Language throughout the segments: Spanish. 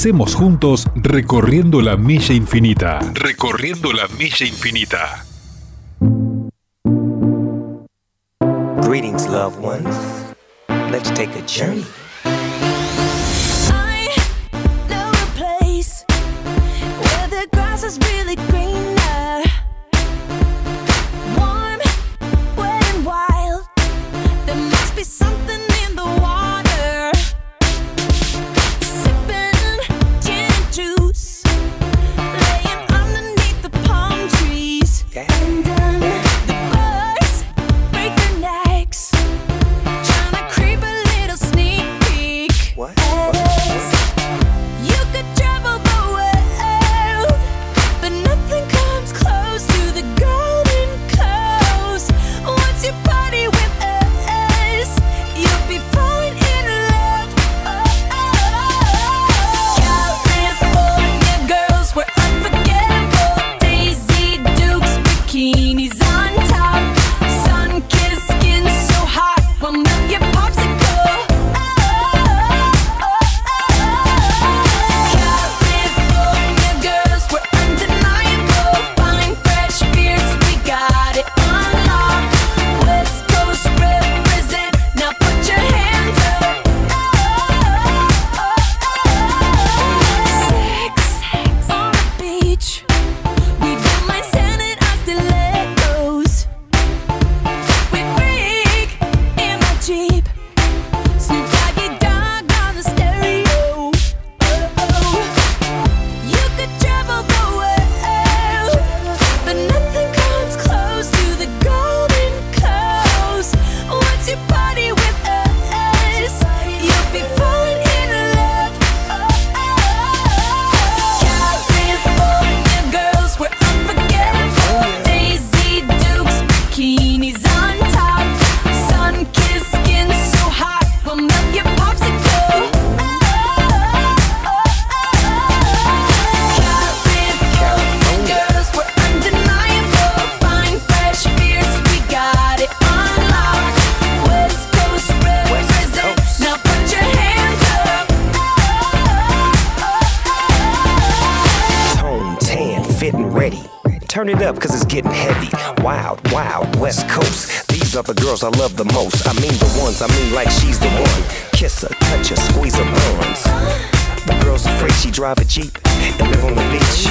Avancemos juntos recorriendo la milla infinita. Recorriendo la milla infinita. Greetings, loved ones. Let's take a journey. it up, cause it's getting heavy. Wild, wild, West Coast. These are the girls I love the most. I mean the ones, I mean like she's the one. Kiss her, touch her, squeeze her buns. The girl's afraid she drive a Jeep and live on the beach.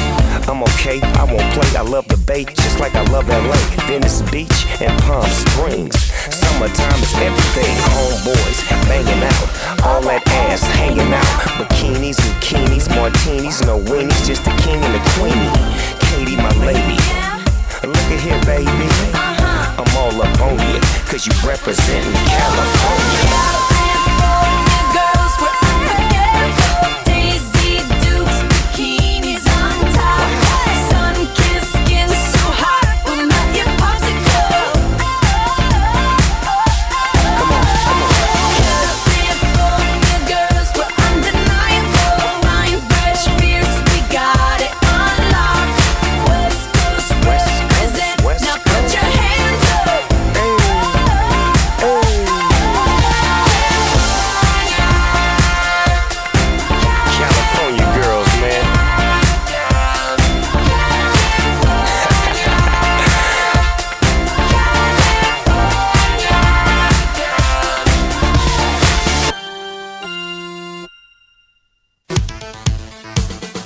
I'm okay, I won't play. I love the bay just like I love LA. Venice Beach and Palm Springs. Summertime is everything. Homeboys banging out. All that ass hanging out. Bikinis, bikinis, martinis, no weenies. Just the king and the queenie. Katie, my lady. Look at here, baby. Uh-huh. I'm all up on you, cause you representing California.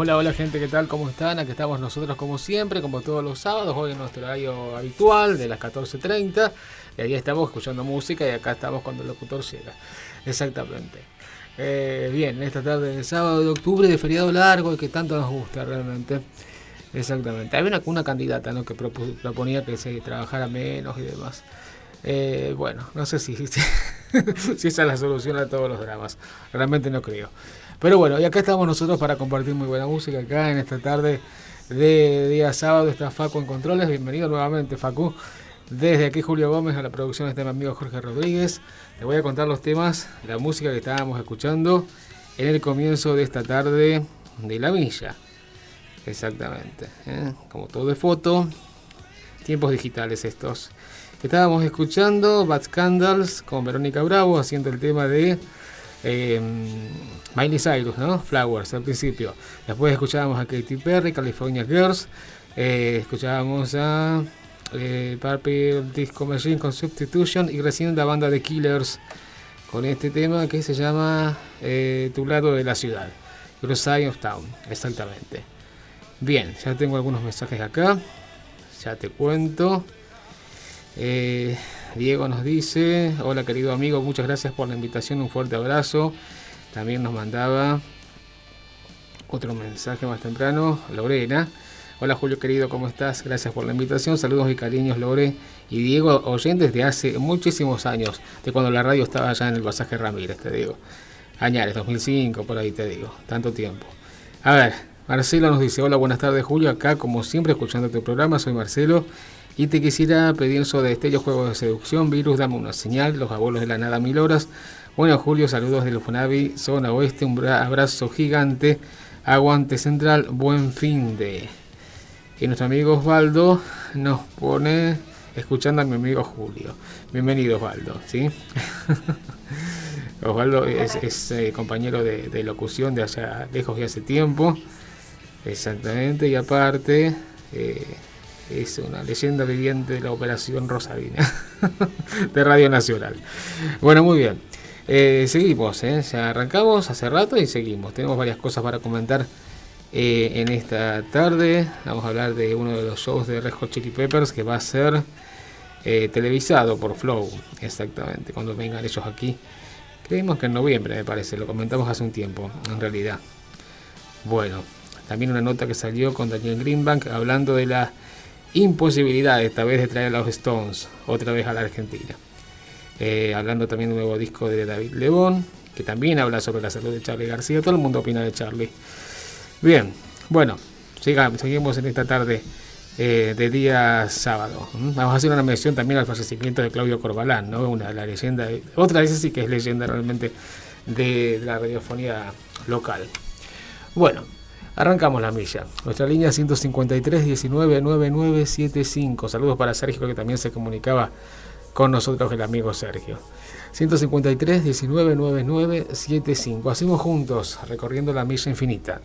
Hola, hola gente, ¿qué tal? ¿Cómo están? Aquí estamos nosotros como siempre, como todos los sábados, hoy en nuestro horario habitual de las 14.30. Y ahí estamos escuchando música y acá estamos cuando el locutor llega. Exactamente. Eh, bien, en esta tarde de sábado de octubre, de feriado largo, el que tanto nos gusta realmente. Exactamente. Había una, una candidata ¿no? que proponía que se trabajara menos y demás. Eh, bueno, no sé si, si, si esa es la solución a todos los dramas. Realmente no creo. Pero bueno, y acá estamos nosotros para compartir muy buena música acá en esta tarde de día sábado. Está Facu en Controles. Bienvenido nuevamente, Facu. Desde aquí Julio Gómez a la producción está mi amigo Jorge Rodríguez. Le voy a contar los temas, la música que estábamos escuchando en el comienzo de esta tarde de la villa. Exactamente. ¿eh? Como todo de foto. Tiempos digitales estos. Estábamos escuchando Bad Scandals con Verónica Bravo haciendo el tema de eh, Miley Cyrus, ¿no? Flowers al principio. Después escuchábamos a Katy Perry, California Girls. Eh, escuchábamos a eh, Purple Disco Machine con Substitution y recién la banda de Killers con este tema que se llama eh, Tu lado de la ciudad. Your Side of Town, exactamente. Bien, ya tengo algunos mensajes acá. Ya te cuento. Eh, Diego nos dice, hola querido amigo, muchas gracias por la invitación, un fuerte abrazo. También nos mandaba otro mensaje más temprano, Lorena. Hola Julio querido, ¿cómo estás? Gracias por la invitación. Saludos y cariños, Lore y Diego, oyentes de hace muchísimos años, de cuando la radio estaba allá en el pasaje Ramírez, te digo. Añares, 2005, por ahí te digo, tanto tiempo. A ver, Marcelo nos dice, hola, buenas tardes Julio, acá como siempre escuchando tu programa, soy Marcelo y te quisiera pedir sobre Destello Juegos de Seducción, Virus, dame una señal, los abuelos de la nada, mil horas. Bueno Julio, saludos del Funavi, zona oeste, un bra- abrazo gigante, aguante central, buen fin de... Y nuestro amigo Osvaldo nos pone escuchando a mi amigo Julio. Bienvenido Osvaldo, ¿sí? Osvaldo es, es, eh, compañero de, de locución de allá lejos de hace tiempo. Exactamente, y aparte eh, es una leyenda viviente de la operación Rosalina de Radio Nacional. Bueno, muy bien. Eh, seguimos, ¿eh? ya arrancamos hace rato y seguimos. Tenemos varias cosas para comentar eh, en esta tarde. Vamos a hablar de uno de los shows de Red Chili Peppers que va a ser eh, televisado por Flow, exactamente, cuando vengan ellos aquí. Creemos que en noviembre, me parece, lo comentamos hace un tiempo, en realidad. Bueno, también una nota que salió con Daniel Greenbank hablando de la imposibilidad esta vez de traer a los Stones otra vez a la Argentina. Eh, hablando también de un nuevo disco de David Lebón, que también habla sobre la salud de Charlie García. Todo el mundo opina de Charlie. Bien, bueno, siga- seguimos en esta tarde eh, de día sábado. ¿m? Vamos a hacer una mención también al fallecimiento de Claudio Corbalán, ¿no? Una la leyenda, otra vez sí que es leyenda realmente de la radiofonía local. Bueno, arrancamos la milla. Nuestra línea 153 19 9975. Saludos para Sergio que también se comunicaba con nosotros el amigo Sergio. 153 19 9975. Hacemos juntos recorriendo la milla infinita.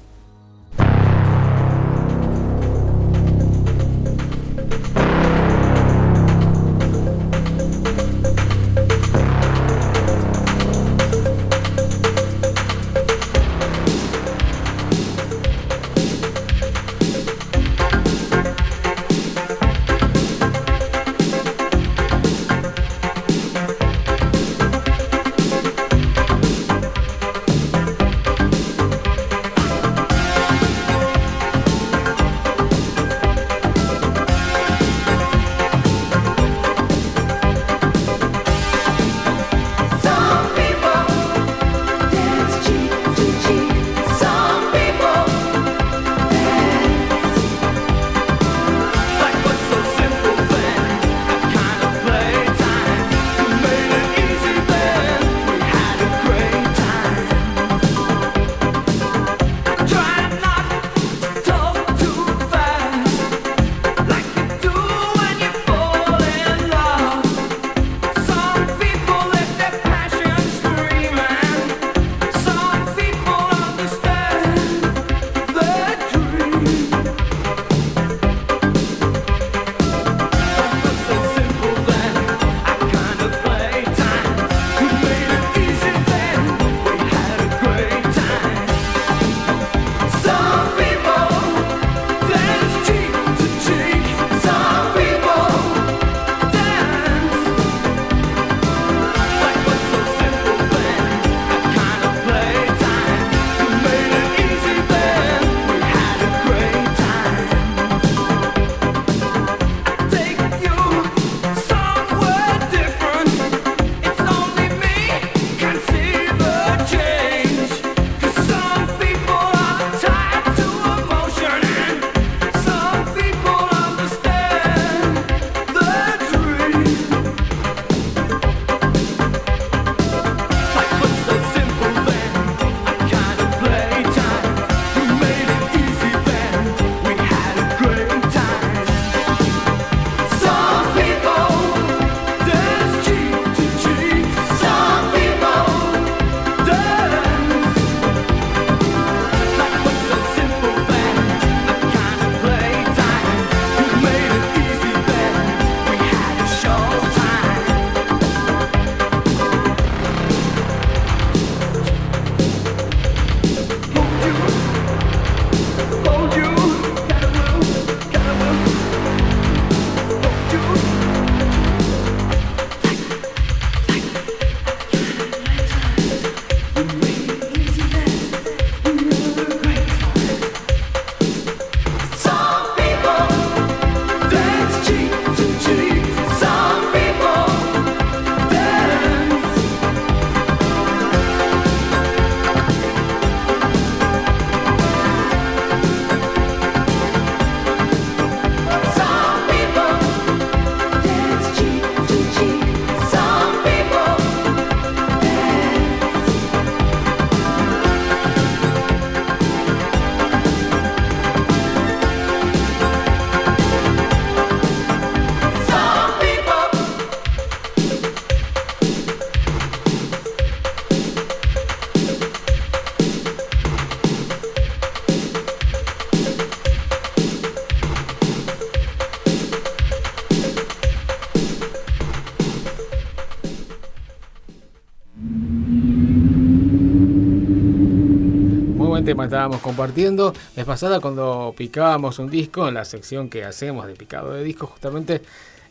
Estábamos compartiendo. Es pasada cuando picábamos un disco, en la sección que hacemos de picado de discos, justamente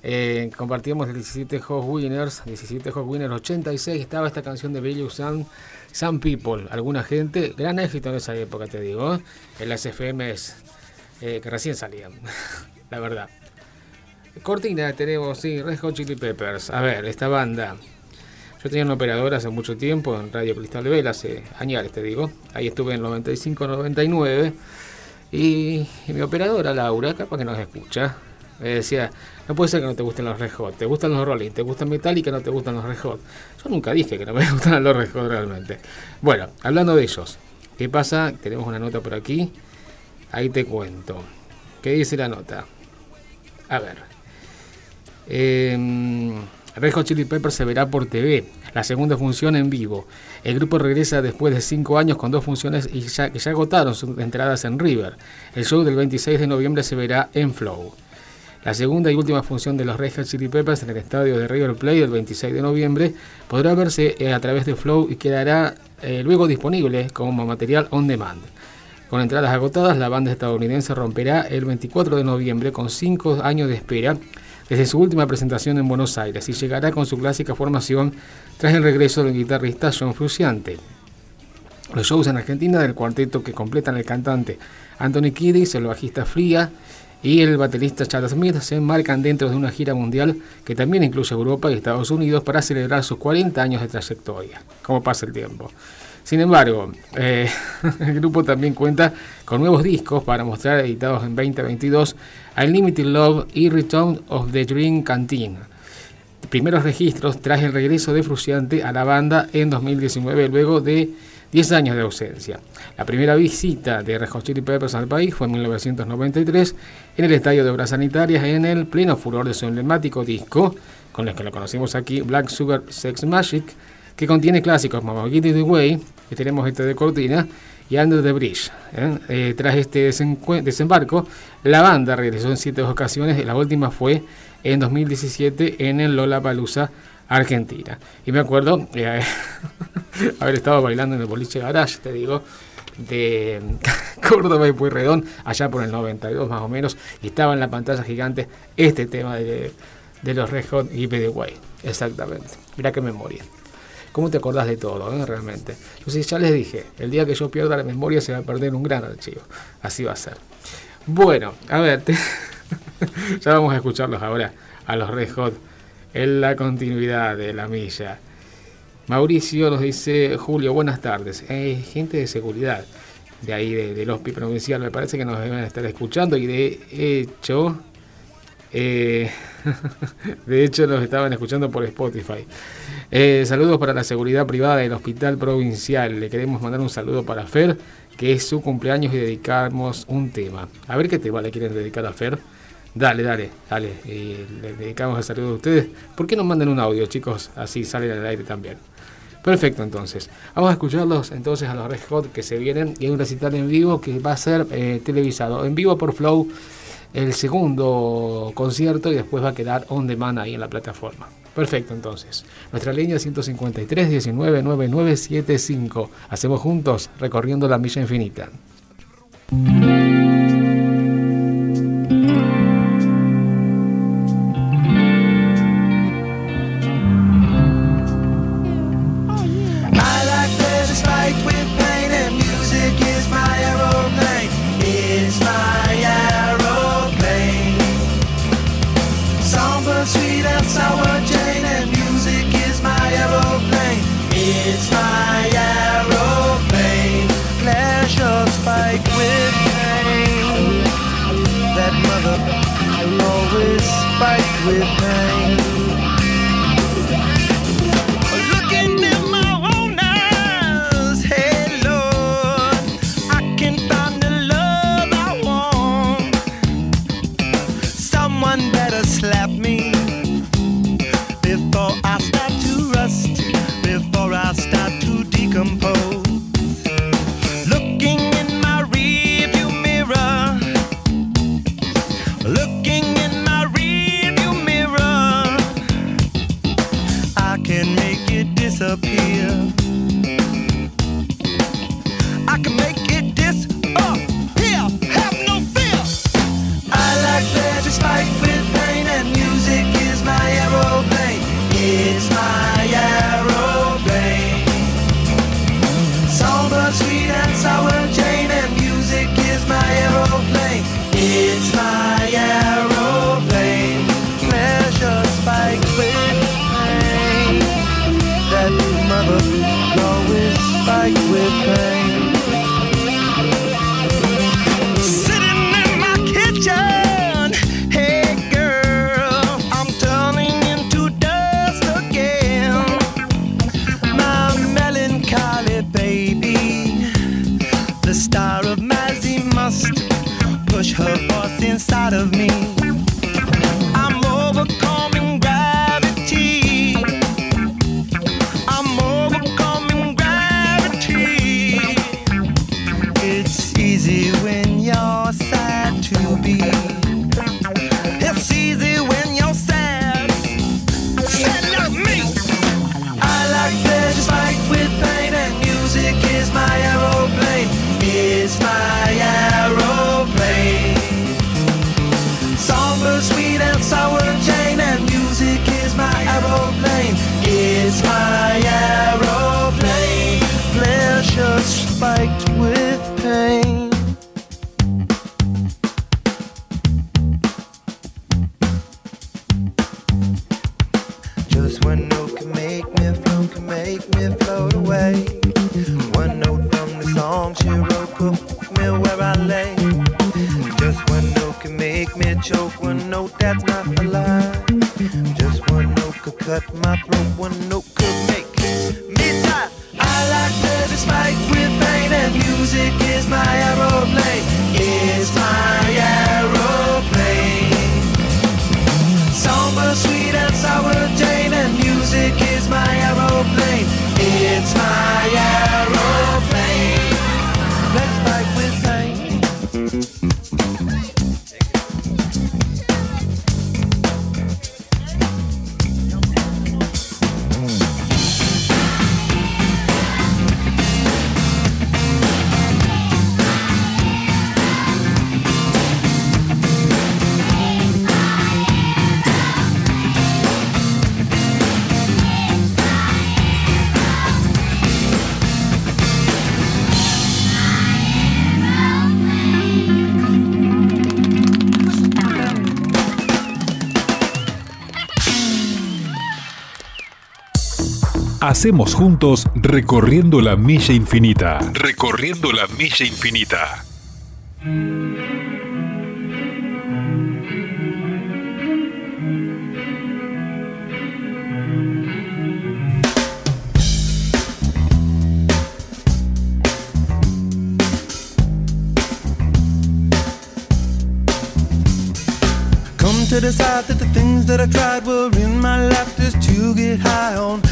eh, compartíamos el 17 Hot Winners, 17 Hot Winners 86, estaba esta canción de Billy Sun, Some People, alguna gente, gran éxito en esa época, te digo, ¿eh? en las FMs eh, que recién salían, la verdad. Cortina tenemos, sí, Red Hot Chili Peppers. A ver, esta banda. Yo tenía una operadora hace mucho tiempo en Radio Cristal de Vela, hace años te digo. Ahí estuve en 95, 99. Y, y mi operadora, Laura, capaz que nos escucha, me decía, no puede ser que no te gusten los Red te gustan los Rolling, te gustan Metallica, no te gustan los Red. Yo nunca dije que no me gustan los Red realmente. Bueno, hablando de ellos, ¿qué pasa? Tenemos una nota por aquí, ahí te cuento. ¿Qué dice la nota? A ver. Eh, Red Hot Chili Peppers se verá por TV, la segunda función en vivo. El grupo regresa después de cinco años con dos funciones y ya, que ya agotaron sus entradas en River. El show del 26 de noviembre se verá en Flow. La segunda y última función de los Red Hot Chili Peppers en el estadio de River Plate el 26 de noviembre podrá verse eh, a través de Flow y quedará eh, luego disponible como material on demand. Con entradas agotadas, la banda estadounidense romperá el 24 de noviembre con cinco años de espera desde su última presentación en Buenos Aires y llegará con su clásica formación tras el regreso del guitarrista John Frusciante. Los shows en Argentina del cuarteto que completan el cantante Anthony Kiddis, el bajista Fría y el baterista Chad Smith se enmarcan dentro de una gira mundial que también incluye Europa y Estados Unidos para celebrar sus 40 años de trayectoria. ¿Cómo pasa el tiempo? Sin embargo, eh, el grupo también cuenta con nuevos discos para mostrar editados en 2022, Unlimited Love y Return of the Dream Canteen. Primeros registros tras el regreso de Fruciante a la banda en 2019 luego de 10 años de ausencia. La primera visita de Red Chili Peppers al país fue en 1993 en el estadio de Obras Sanitarias en el pleno furor de su emblemático disco, con el que lo conocimos aquí, Black Sugar Sex Magic, que contiene clásicos como Get It Away, que tenemos este de cortina, y Under the Bridge. ¿eh? Eh, tras este desembarco, la banda regresó en siete ocasiones, y la última fue en 2017 en el Lollapalooza, Argentina. Y me acuerdo eh, haber estado bailando en el boliche garage, te digo, de Córdoba y Pueyrredón, allá por el 92 más o menos, y estaba en la pantalla gigante este tema de, de los Red Hot y Way. Exactamente. Mira qué memoria. ¿Cómo te acordás de todo, eh, realmente? Sí, ya les dije, el día que yo pierda la memoria se va a perder un gran archivo. Así va a ser. Bueno, a ver, ya vamos a escucharlos ahora a los Red Hot en la continuidad de la milla. Mauricio nos dice, Julio, buenas tardes. Eh, gente de seguridad de ahí, de, del HOSPI provincial, me parece que nos deben estar escuchando y de hecho, eh, de hecho nos estaban escuchando por Spotify. Eh, saludos para la seguridad privada del Hospital Provincial. Le queremos mandar un saludo para Fer, que es su cumpleaños y dedicamos un tema. A ver qué tema le quieren dedicar a Fer. Dale, dale, dale. Y le dedicamos el saludo a ustedes. ¿Por qué no mandan un audio, chicos? Así salen al aire también. Perfecto, entonces. Vamos a escucharlos entonces a los Red Hot que se vienen. Y hay un recital en vivo que va a ser eh, televisado. En vivo por Flow, el segundo concierto y después va a quedar on demand ahí en la plataforma. Perfecto, entonces. Nuestra línea 153 19 9975. Hacemos juntos recorriendo la milla infinita. Hacemos juntos recorriendo la milla infinita. Recorriendo la milla infinita. Come to decide that the things that I tried were in my life just to get high on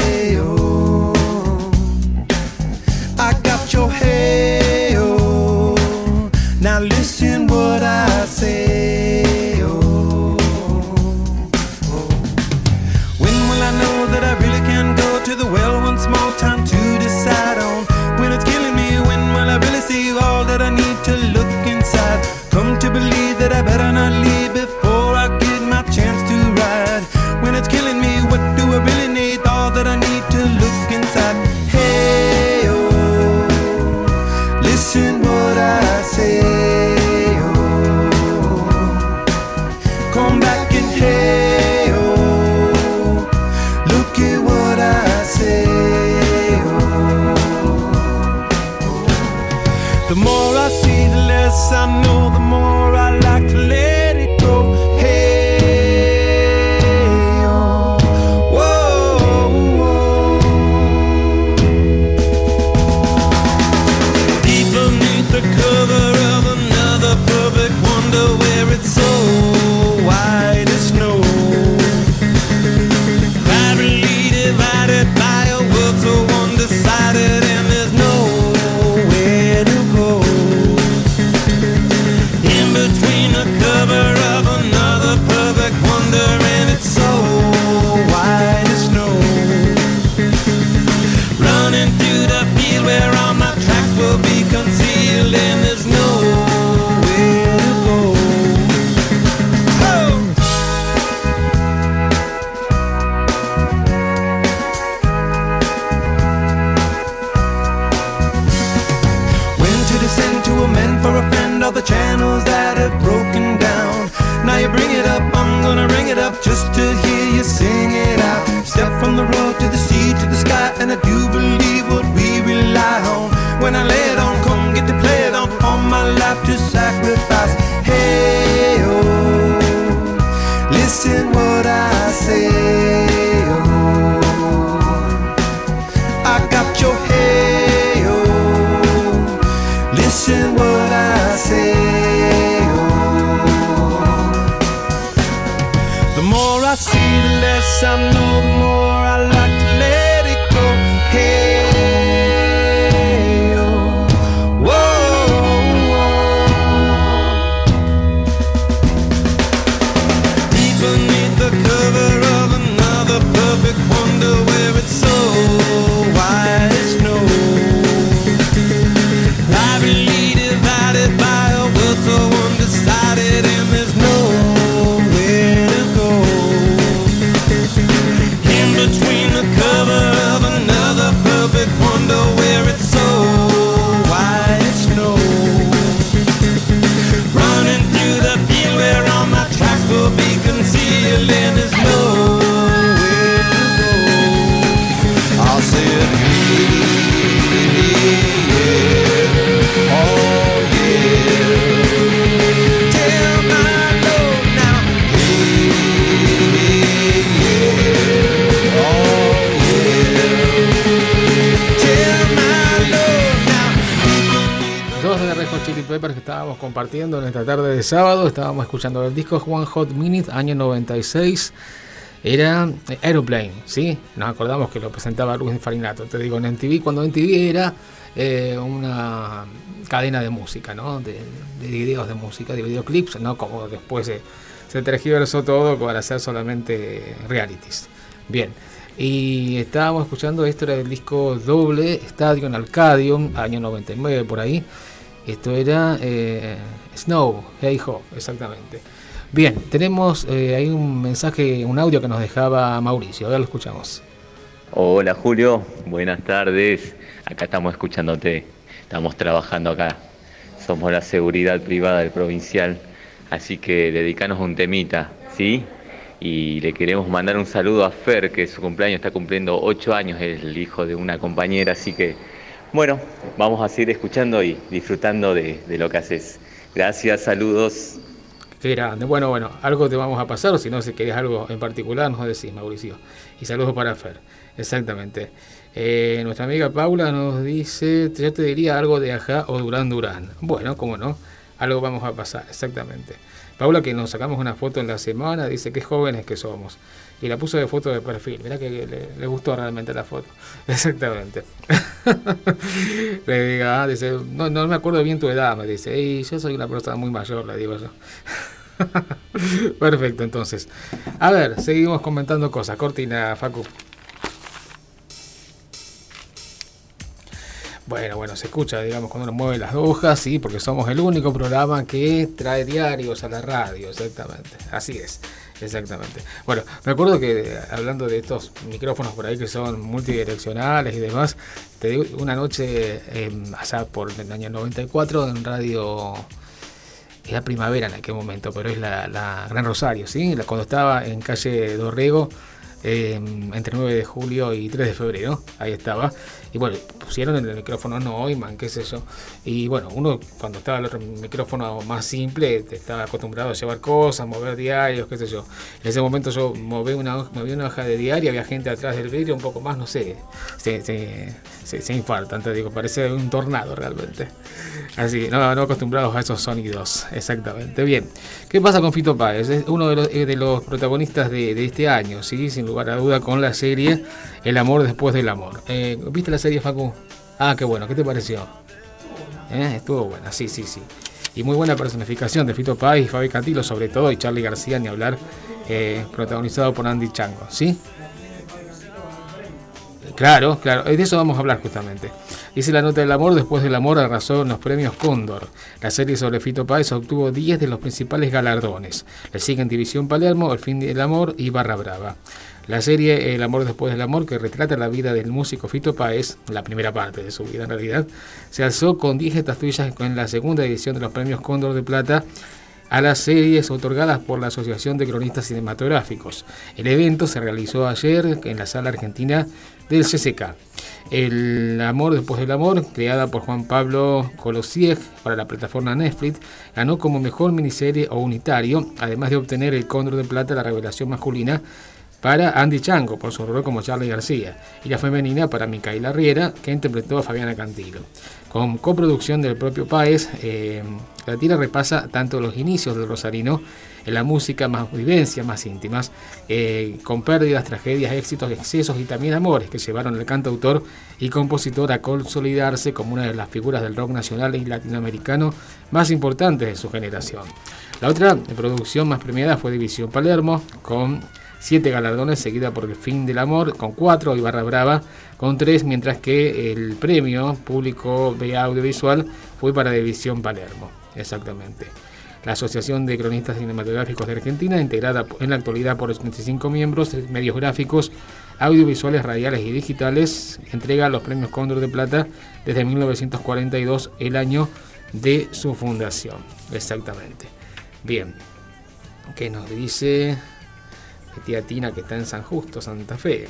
the channels that have broken down. Now you bring it up, I'm gonna ring it up just to hear you sing it out. Step from the road to the sea to the sky, and I do believe what we rely on. When I lay it on, come get to play it on. All my life to sacrifice. Estábamos compartiendo en esta tarde de sábado. Estábamos escuchando el disco One Hot Minute, año 96. Era Aeroplane, ¿sí? Nos acordamos que lo presentaba Luis Farinato. Te digo, en MTV, cuando MTV era eh, una cadena de música, ¿no? De, de videos de música, de videoclips, ¿no? Como después se, se tergiversó todo para hacer solamente realities. Bien. Y estábamos escuchando, esto era el disco doble, Stadium Arcadium, año 99 por ahí. Esto era eh, Snow, Hey Ho, exactamente. Bien, tenemos eh, ahí un mensaje, un audio que nos dejaba Mauricio, ahora lo escuchamos. Hola Julio, buenas tardes. Acá estamos escuchándote. Estamos trabajando acá. Somos la seguridad privada del provincial. Así que dedicanos un temita, ¿sí? Y le queremos mandar un saludo a Fer, que su cumpleaños está cumpliendo 8 años, es el hijo de una compañera. Así que, bueno, vamos a seguir escuchando y disfrutando de, de lo que haces. Gracias, saludos. Qué grande. Bueno, bueno, algo te vamos a pasar, o si no, si querés algo en particular, nos decís, Mauricio. Y saludos para Fer. Exactamente. Eh, nuestra amiga Paula nos dice, yo te diría algo de Ajá o Durán Durán. Bueno, cómo no, algo vamos a pasar, exactamente. Paula, que nos sacamos una foto en la semana, dice qué jóvenes que somos. Y la puso de foto de perfil. Mirá que le, gustó realmente la foto. Exactamente. le diga, ah, dice, no, no me acuerdo bien tu edad, me dice. Y yo soy una persona muy mayor, le digo yo. Perfecto, entonces. A ver, seguimos comentando cosas. Cortina, Facu. Bueno, bueno, se escucha, digamos, cuando uno mueve las hojas, sí, porque somos el único programa que trae diarios a la radio, exactamente. Así es, exactamente. Bueno, me acuerdo que eh, hablando de estos micrófonos por ahí que son multidireccionales y demás, te digo, una noche, eh, allá por el año 94, en radio era primavera en aquel momento, pero es la, la Gran Rosario, ¿sí? Cuando estaba en calle Dorrego, eh, entre 9 de julio y 3 de febrero, ahí estaba. Y bueno, pusieron el micrófono Neumann, qué sé yo. Y bueno, uno cuando estaba el otro micrófono más simple, estaba acostumbrado a llevar cosas, mover diarios, qué sé yo. En ese momento yo moví una, moví una hoja de diario, había gente atrás del vidrio, un poco más, no sé, se, se, se, se infartan, te digo, parece un tornado realmente. Así, no, no acostumbrados a esos sonidos, exactamente. Bien, ¿qué pasa con Fito Páez? Es uno de los, eh, protagonistas de, este año, ¿sí? sin lugar a duda, con la serie El amor después del amor. Eh, ¿Viste la serie, Facu? Ah, qué bueno, ¿qué te pareció? Eh, Estuvo buena, sí, sí, sí. Y muy buena personificación de Fito Páez y Fabi Cantilo, sobre todo, y Charlie García, ni hablar, eh, protagonizado por Andy Chango, ¿sí? Claro, claro, de eso vamos a hablar justamente. Dice la nota del amor, después del amor arrasó en los premios Cóndor. La serie sobre Fito Páez obtuvo 10 de los principales galardones. Le siguen División Palermo, El fin del amor y Barra Brava. La serie El amor después del amor, que retrata la vida del músico Fito Páez, la primera parte de su vida en realidad, se alzó con 10 estatuillas en la segunda edición de los premios Cóndor de Plata a las series otorgadas por la Asociación de Cronistas Cinematográficos. El evento se realizó ayer en la sala argentina del CCK. El amor después del amor, creada por Juan Pablo Colosieg para la plataforma Netflix, ganó como mejor miniserie o unitario, además de obtener el Cóndor de Plata, la revelación masculina, para Andy Chango por su rol como Charlie García y la femenina para Micaela Riera que interpretó a Fabiana Cantilo. Con coproducción del propio Páez, eh, la tira repasa tanto los inicios del Rosarino en la música, más vivencias más íntimas, eh, con pérdidas, tragedias, éxitos, excesos y también amores que llevaron al cantautor y compositor a consolidarse como una de las figuras del rock nacional y latinoamericano más importantes de su generación. La otra producción más premiada fue División Palermo, con siete galardones, seguida por El Fin del Amor, con cuatro, y Barra Brava, con tres, mientras que el premio público de audiovisual fue para División Palermo, exactamente. La Asociación de Cronistas Cinematográficos de Argentina, integrada en la actualidad por 85 miembros, medios gráficos, audiovisuales, radiales y digitales, entrega los premios Cóndor de Plata desde 1942, el año de su fundación. Exactamente. Bien. ¿Qué nos dice? Tía Tina que está en San Justo, Santa Fe.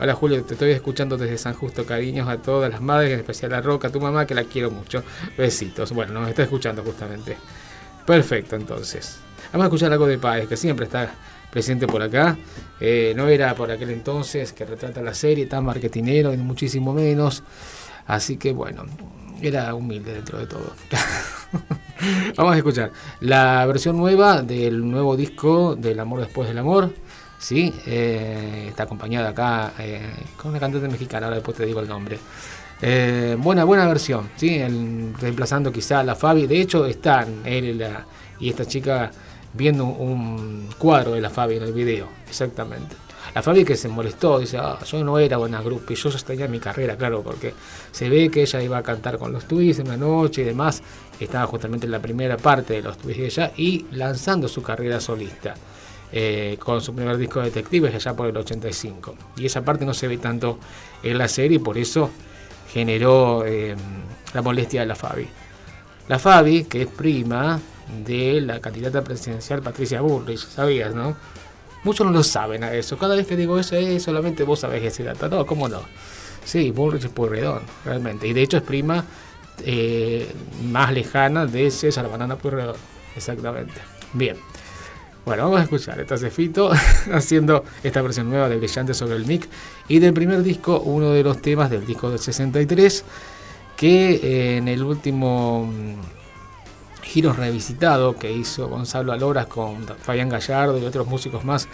Hola Julio, te estoy escuchando desde San Justo. Cariños a todas las madres, en especial a Roca, tu mamá, que la quiero mucho. Besitos. Bueno, nos está escuchando justamente. Perfecto, entonces. Vamos a escuchar algo de Páez, que siempre está presente por acá. Eh, no era por aquel entonces que retrata la serie tan marketinero, ni muchísimo menos. Así que bueno, era humilde dentro de todo. Vamos a escuchar la versión nueva del nuevo disco del amor después del amor. Sí, eh, está acompañada acá eh, con una cantante mexicana, ahora después te digo el nombre. Eh, buena, buena versión, ¿sí? Reemplazando quizá a la Fabi. De hecho, están él y, la- esta chica viendo un, cuadro de la Fabi en el video, exactamente. La Fabi que se molestó, dice, "Ah, yo no era buena grupo y yo ya tenía mi carrera, claro, porque se ve que ella iba a cantar con los Twists en una noche y demás. Estaba justamente en la primera parte de los Twists de ella y lanzando su carrera solista. eh, con su primer disco de Detectives allá por el 85. Y esa parte no se ve tanto en la serie por eso generó eh, la molestia de la Fabi. La Fabi, que es prima de la candidata presidencial Patricia Bullrich, ¿sabías, no? Muchos no lo saben a eso. Cada vez que digo eso, es solamente vos sabés ese dato. No, ¿cómo no? Sí, Bullrich es Pueyrredón, realmente. Y de hecho es prima eh, más lejana de César Banana Pueyrredón. Exactamente. Bien. Bueno, vamos a escuchar. Está Cefito haciendo esta versión nueva de Brillante sobre el mic. Y del primer disco, uno de los temas del disco del 63, que eh, en el último mm, giro revisitado que hizo Gonzalo Aloras con Fabián Gallardo y otros músicos más,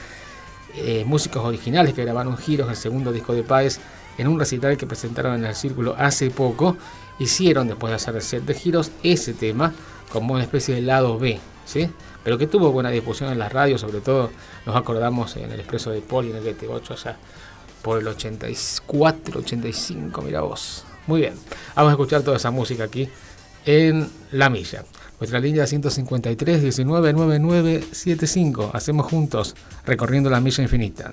eh, músicos originales que grabaron giros, el segundo disco de Páez, en un recital que presentaron en el Círculo hace poco, hicieron, después de hacer el set de giros, ese tema como una especie de lado B, ¿sí? Pero que tuvo buena difusión en las radios, sobre todo nos acordamos en el Expreso de Poli, en el GT8, allá por el 84, 85, mira vos. Muy bien, vamos a escuchar toda esa música aquí en La Milla. Nuestra línea 153 19 9975. Hacemos juntos recorriendo la milla infinita.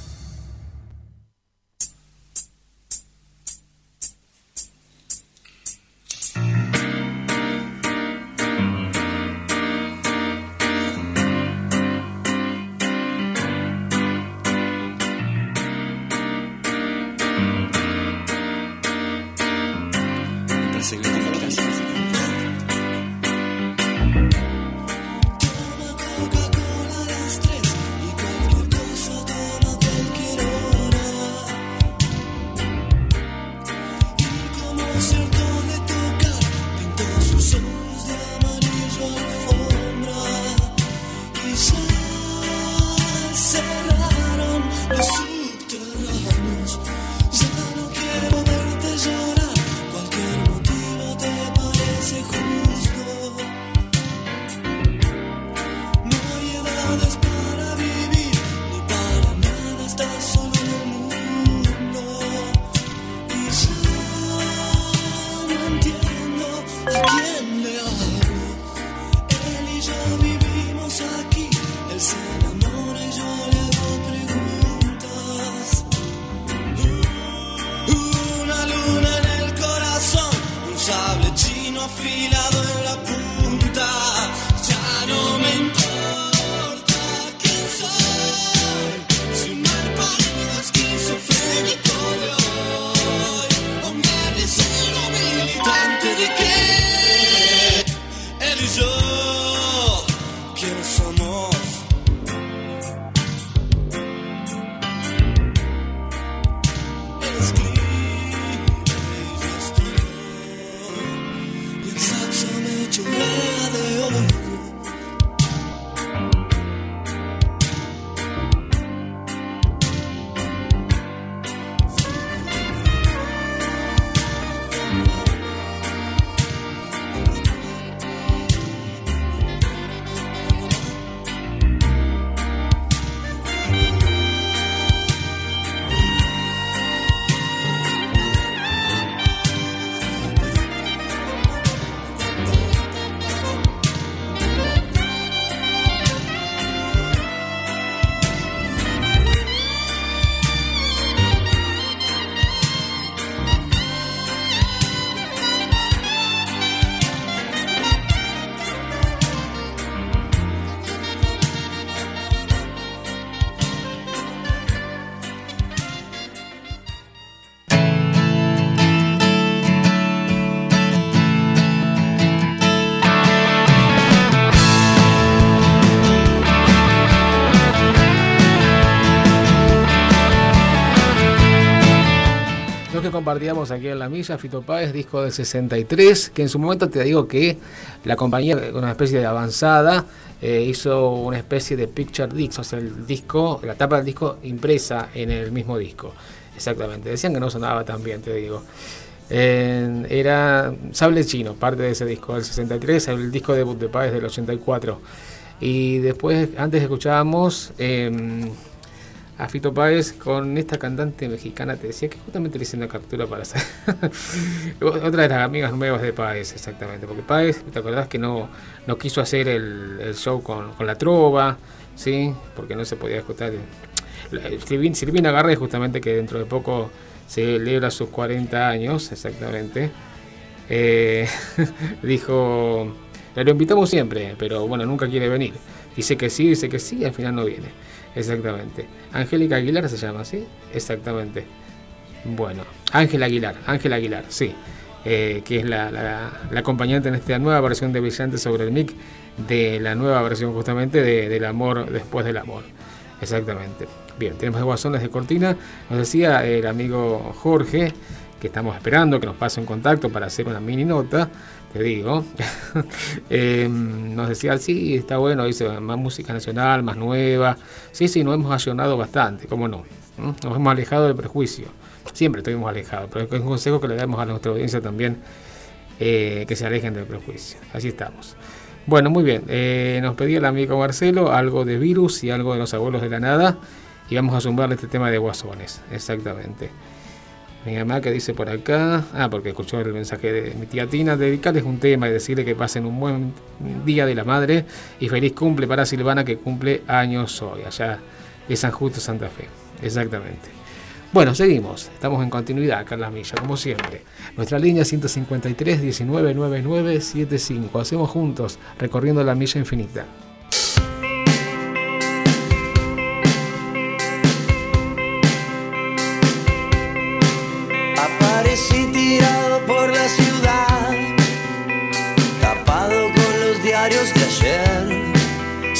Compartíamos aquí en la milla, Fito Páez, disco del 63, que en su momento te digo que la compañía, una especie de avanzada, eh, hizo una especie de picture disc, o sea, el disco, la tapa del disco impresa en el mismo disco. Exactamente. Decían que no sonaba tan bien, te digo. Era Sable Chino, parte de ese disco del 63, el disco debut de Páez del 84. Y después, antes escuchábamos eh, a Fito Páez con esta cantante mexicana, te decía que justamente le hice una captura para hacer. Otra de las amigas nuevas de Páez, exactamente. Porque Páez, ¿te acordás que no, no quiso hacer el, show con, con la trova? ¿Sí? Porque no se podía escuchar. Silvina, Silvina justamente que dentro de poco celebra sus 40 años, exactamente. Eh, dijo, "Le lo invitamos siempre, pero bueno, nunca quiere venir. Dice que sí, dice que sí, al final no viene. Exactamente. Angélica Aguilar se llama, ¿sí? Exactamente. Bueno, Ángela Aguilar, Ángela Aguilar, sí. Eh, que es la, la- acompañante en esta nueva versión de Brillante sobre el Mic, de la nueva versión justamente de, del amor después del amor. Exactamente. Bien, tenemos guasones de cortina. Nos decía el amigo Jorge que estamos esperando que nos pase un contacto para hacer una mini nota, te digo. Eh, nos decía, sí, está bueno, dice, más música nacional, más nueva. Sí, sí, nos hemos accionado bastante, ¿cómo no? ¿Mm? Nos hemos alejado del prejuicio. Siempre estuvimos alejados, pero es un consejo que le damos a nuestra audiencia también, eh, que se alejen del prejuicio. Así estamos. Bueno, muy bien. eh, nos pedía el amigo Marcelo algo de virus y algo de los abuelos de la nada. Y vamos a zumbarle este tema de guasones. Exactamente. Mi mamá que dice por acá, ah, porque escuchó el mensaje de mi tía Tina, dedicarles un tema y decirle que pasen un buen día de la madre y feliz cumple para Silvana que cumple años hoy, allá de San Justo, Santa Fe. Exactamente. Bueno, seguimos. Estamos en continuidad, Carla Milla, como siempre. Nuestra línea 153 199975. Hacemos juntos, recorriendo la milla infinita.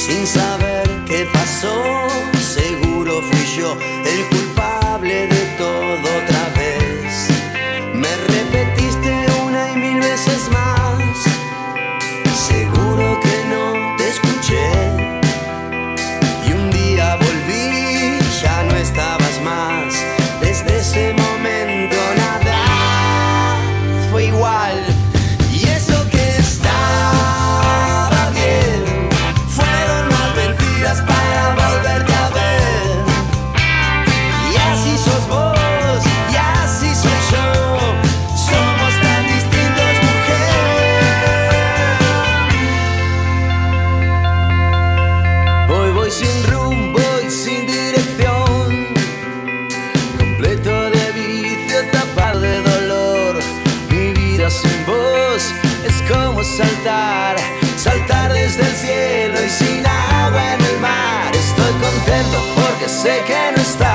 Sin saber qué pasó. Seguro fui yo el porque sé que no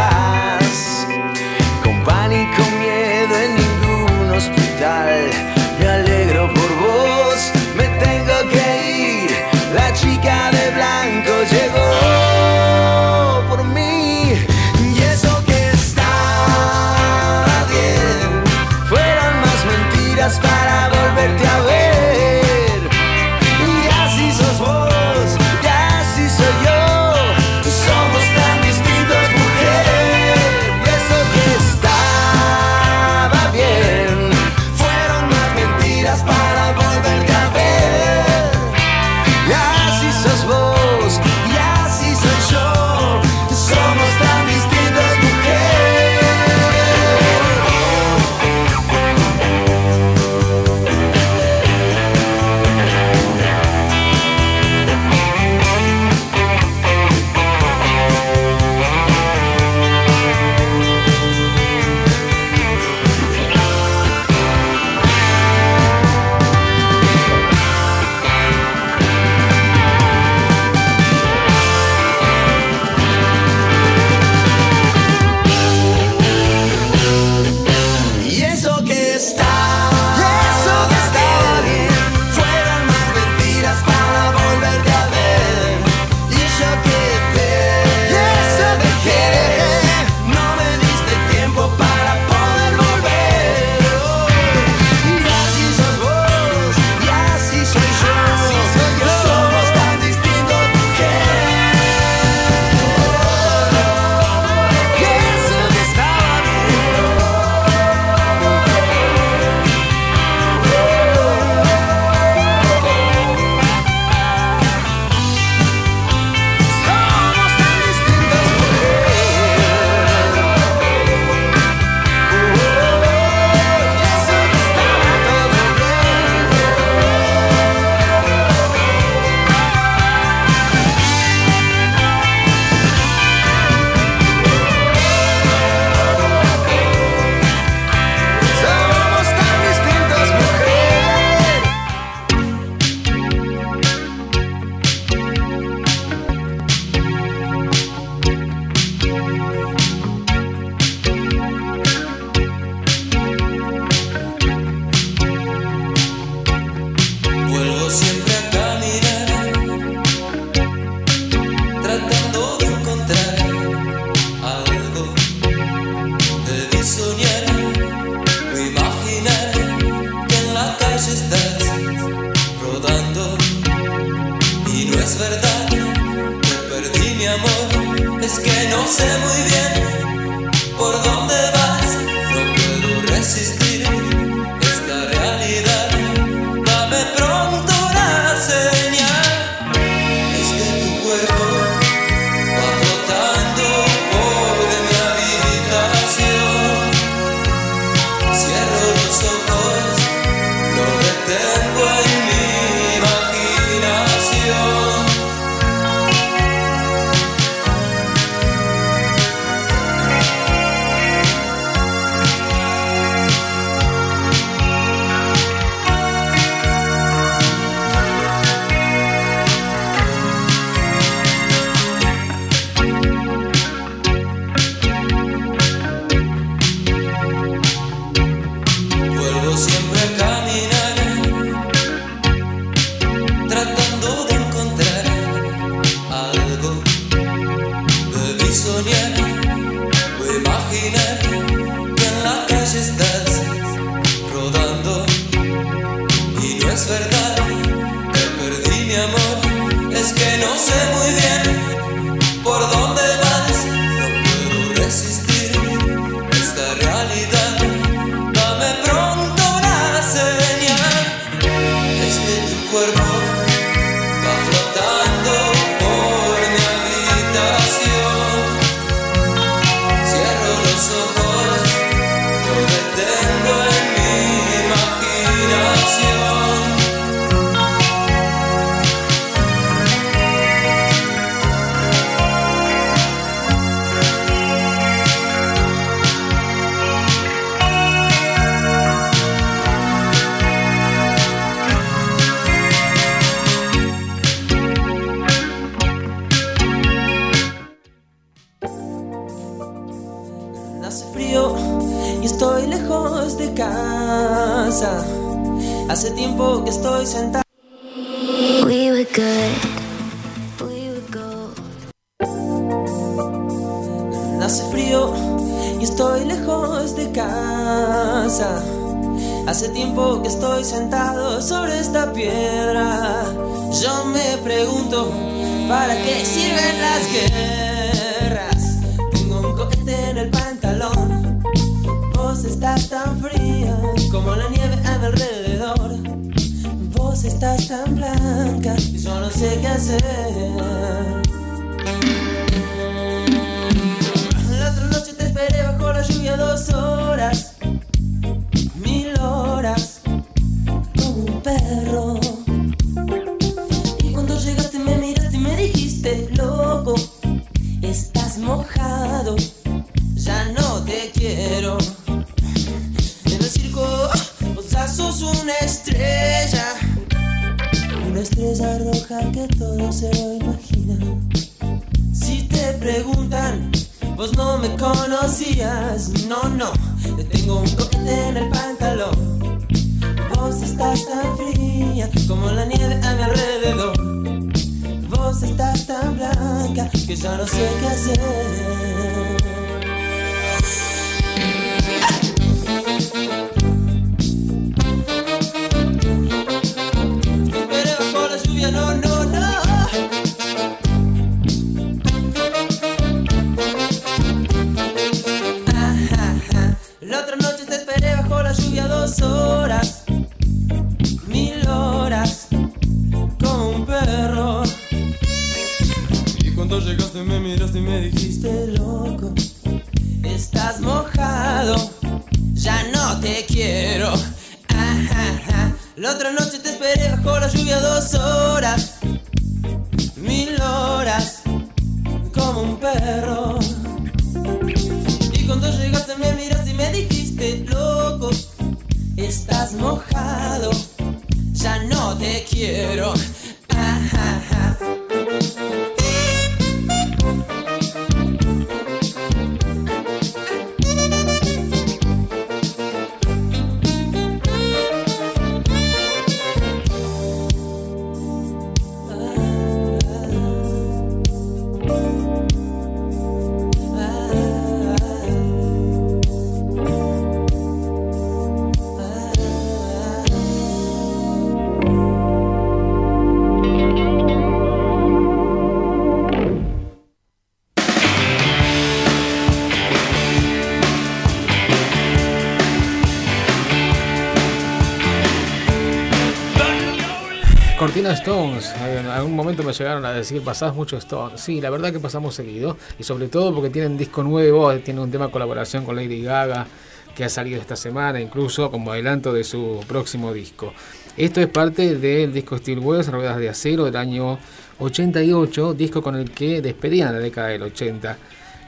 cortina Stones. En algún momento me llegaron a decir, pasás mucho Stones. Sí, la verdad que pasamos seguido. Y sobre todo porque tienen disco nuevo, tienen un tema de colaboración con Lady Gaga que ha salido esta semana, incluso como adelanto de su próximo disco. Esto es parte del disco Steel Wheels, Ruedas de Acero, del año 88, disco con el que despedían la década del 80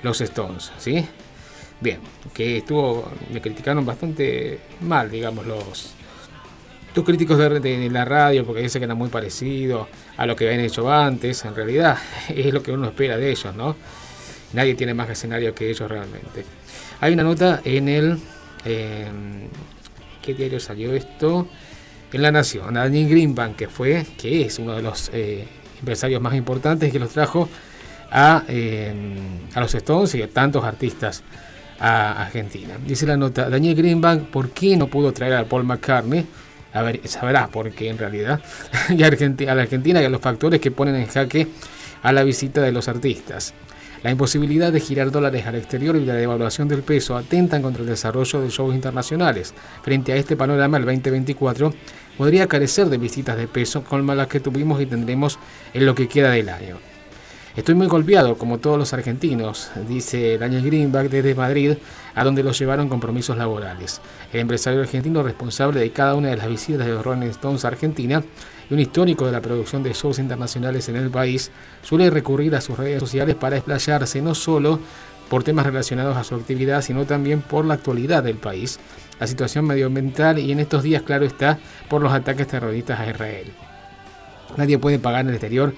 los Stones, ¿sí? Bien, que estuvo, me criticaron bastante mal, digamos, los, los críticos de, de- de la radio, porque dice que era muy parecido a lo que habían hecho antes. En realidad, es lo que uno espera de ellos, ¿no? Nadie tiene más escenario que ellos realmente. Hay una nota en el. eh, ¿Qué diario salió esto? En La Nación. Daniel Greenbank, que fue, que es uno de los eh, empresarios más importantes que los trajo a, eh, a los Stones y a tantos artistas a Argentina. Dice la nota, Daniel Greenbank, ¿por qué no pudo traer a Paul McCartney? A ver, sabrás por qué en realidad. a, la Argentina y a los factores que ponen en jaque a la visita de los artistas. La imposibilidad de girar dólares al exterior y la devaluación del peso atentan contra el desarrollo de shows internacionales. Frente a este panorama, el 2024 podría carecer de visitas de peso como las que tuvimos y tendremos en lo que queda del año. Estoy muy golpeado, como todos los argentinos, dice Daniel Greenback desde Madrid, a donde los llevaron compromisos laborales. El empresario argentino responsable de cada una de las visitas de los Stones a Argentina y un histórico de la producción de shows internacionales en el país, suele recurrir a sus redes sociales para explayarse no solo por temas relacionados a su actividad, sino también por la actualidad del país, la situación medioambiental y en estos días, claro está, por los ataques terroristas a Israel. Nadie puede pagar en el exterior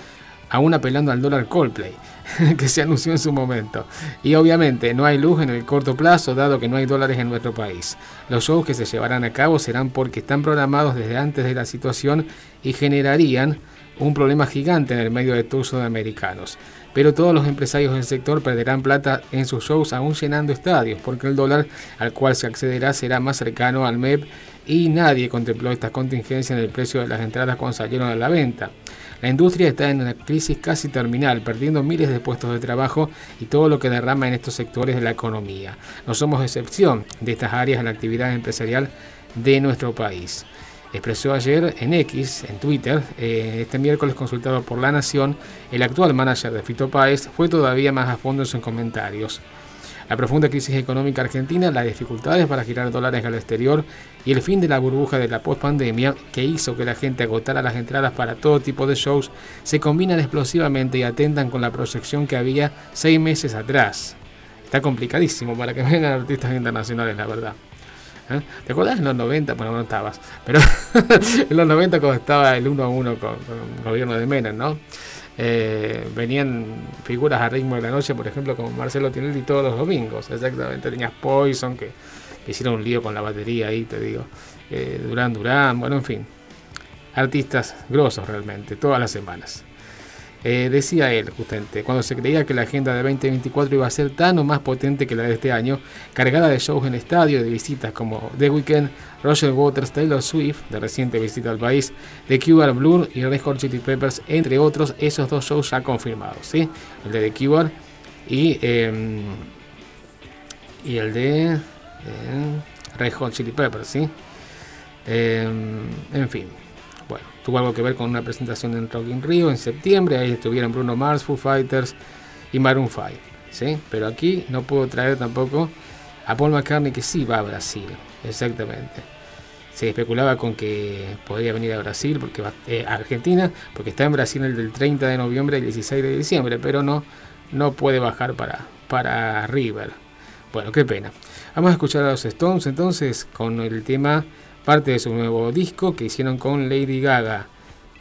aún apelando al dólar Coldplay, que se anunció en su momento. Y obviamente no hay luz en el corto plazo, dado que no hay dólares en nuestro país. Los shows que se llevarán a cabo serán porque están programados desde antes de la situación y generarían un problema gigante en el medio de todos sudamericanos. Pero todos los empresarios del sector perderán plata en sus shows aún llenando estadios, porque el dólar al cual se accederá será más cercano al MEP y nadie contempló esta contingencia en el precio de las entradas cuando salieron a la venta. La industria está en una crisis casi terminal, perdiendo miles de puestos de trabajo y todo lo que derrama en estos sectores de la economía. No somos excepción de estas áreas en la actividad empresarial de nuestro país. Expresó ayer en X, en Twitter, eh, este miércoles consultado por La Nación, el actual manager de Fito Páez fue todavía más a fondo en sus comentarios. La profunda crisis económica argentina, las dificultades para girar dólares al exterior y el fin de la burbuja de la postpandemia que hizo que la gente agotara las entradas para todo tipo de shows se combinan explosivamente y atentan con la proyección que había seis meses atrás. Está complicadísimo para que vengan artistas internacionales, la verdad. ¿Eh? ¿Te acuerdas en los 90? Bueno, no estabas, pero en los 90 cuando estaba el 1 a 1 con, con el gobierno de Menem, ¿no? Eh, venían figuras a ritmo de la noche, por ejemplo, como Marcelo Tinelli todos los domingos, exactamente. Tenías Poison, que, hicieron un lío con la batería ahí, te digo. Eh, Durán Durán, bueno, en fin. Artistas grosos realmente, todas las semanas. Eh, decía él, justamente, cuando se creía que la agenda de 2024 iba a ser tan o más potente que la de este año, cargada de shows en estadio, de visitas como The Weeknd, Roger Waters, Taylor Swift, de reciente visita al país, The Cure, Blur y Red Hot Chili Peppers, entre otros, esos dos shows ya confirmados, ¿sí? El de The Cure y, eh, y el de eh, Red Hot Chili Peppers, ¿sí? Eh, en fin, bueno, tuvo algo que ver con una presentación en Rock in Rio en septiembre. Ahí estuvieron Bruno Mars, Foo Fighters y Maroon 5. ¿sí? Pero aquí no puedo traer tampoco a Paul McCartney, que sí va a Brasil. Exactamente. Se especulaba con que podría venir a Brasil, porque va, eh, a Argentina, porque está en Brasil el del 30 de noviembre el 16 de diciembre, pero no, no puede bajar para, para River. Bueno, qué pena. Vamos a escuchar a los Stones entonces con el tema parte de su nuevo disco que hicieron con Lady Gaga.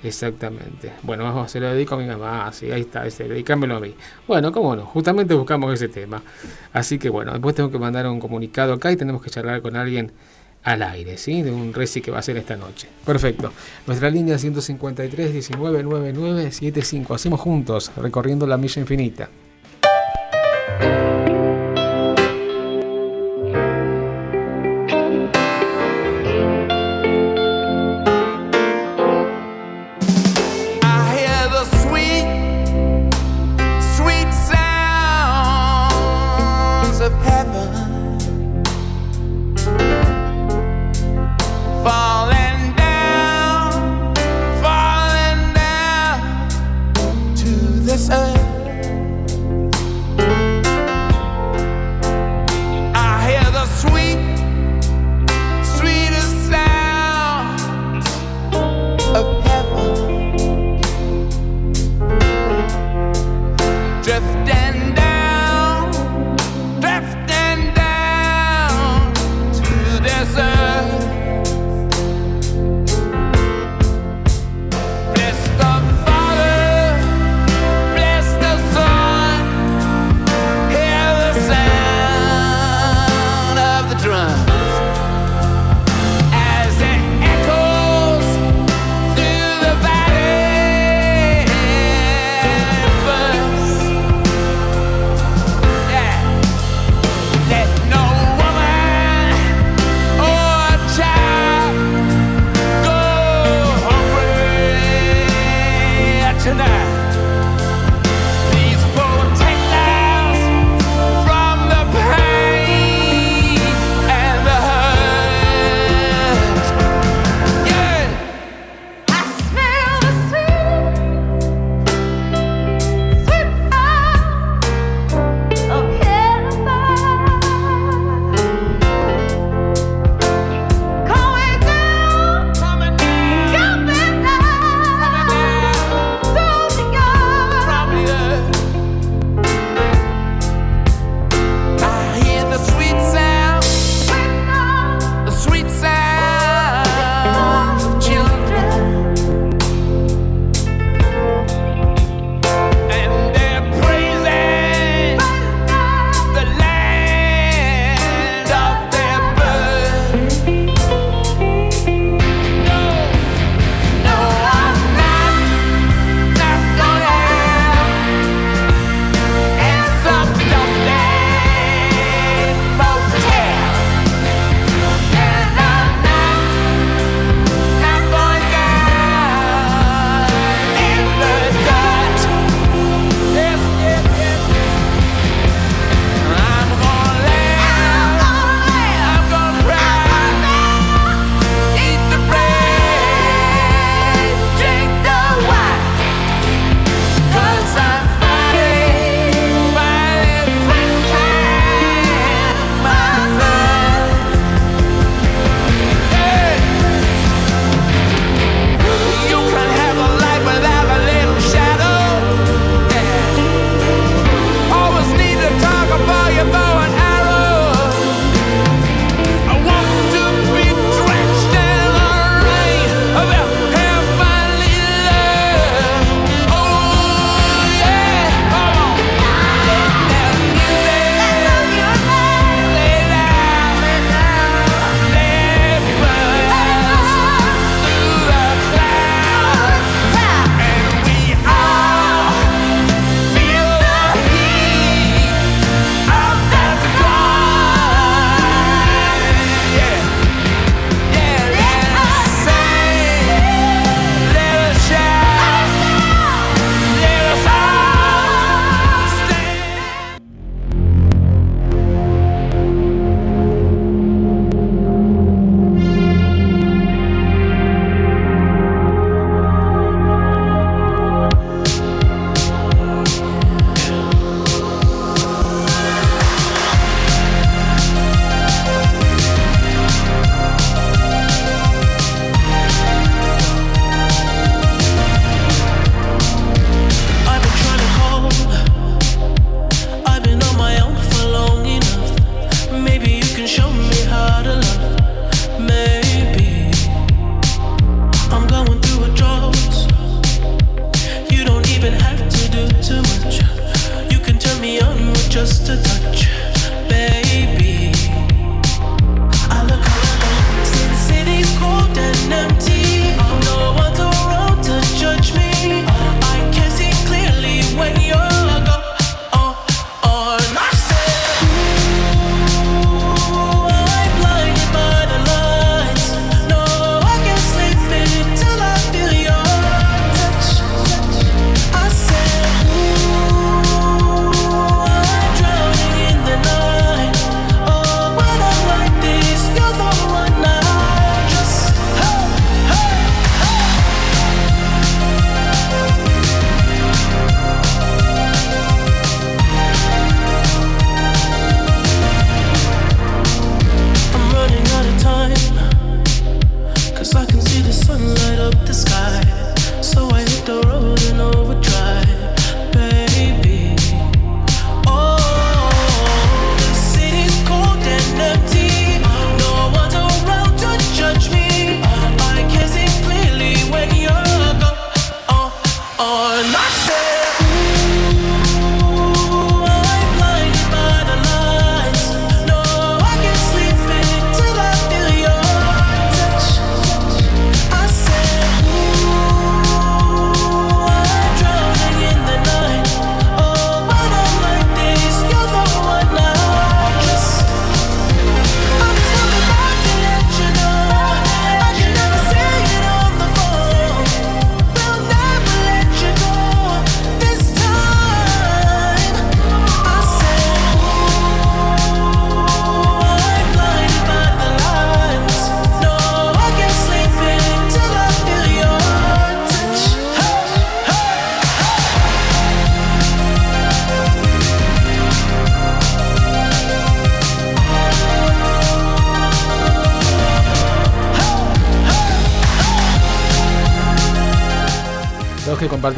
Exactamente. Bueno, vamos hacer lo dedico a mi mamá. Ah, sí, ahí está, ese, dedicámelo a mí. Bueno, cómo no, justamente buscamos ese tema. Así que bueno, después tengo que mandar un comunicado acá y tenemos que charlar con alguien al aire, ¿sí? De un reci que va a ser esta noche. Perfecto. Nuestra línea 153 19 99 75. Hacemos juntos, recorriendo la milla infinita.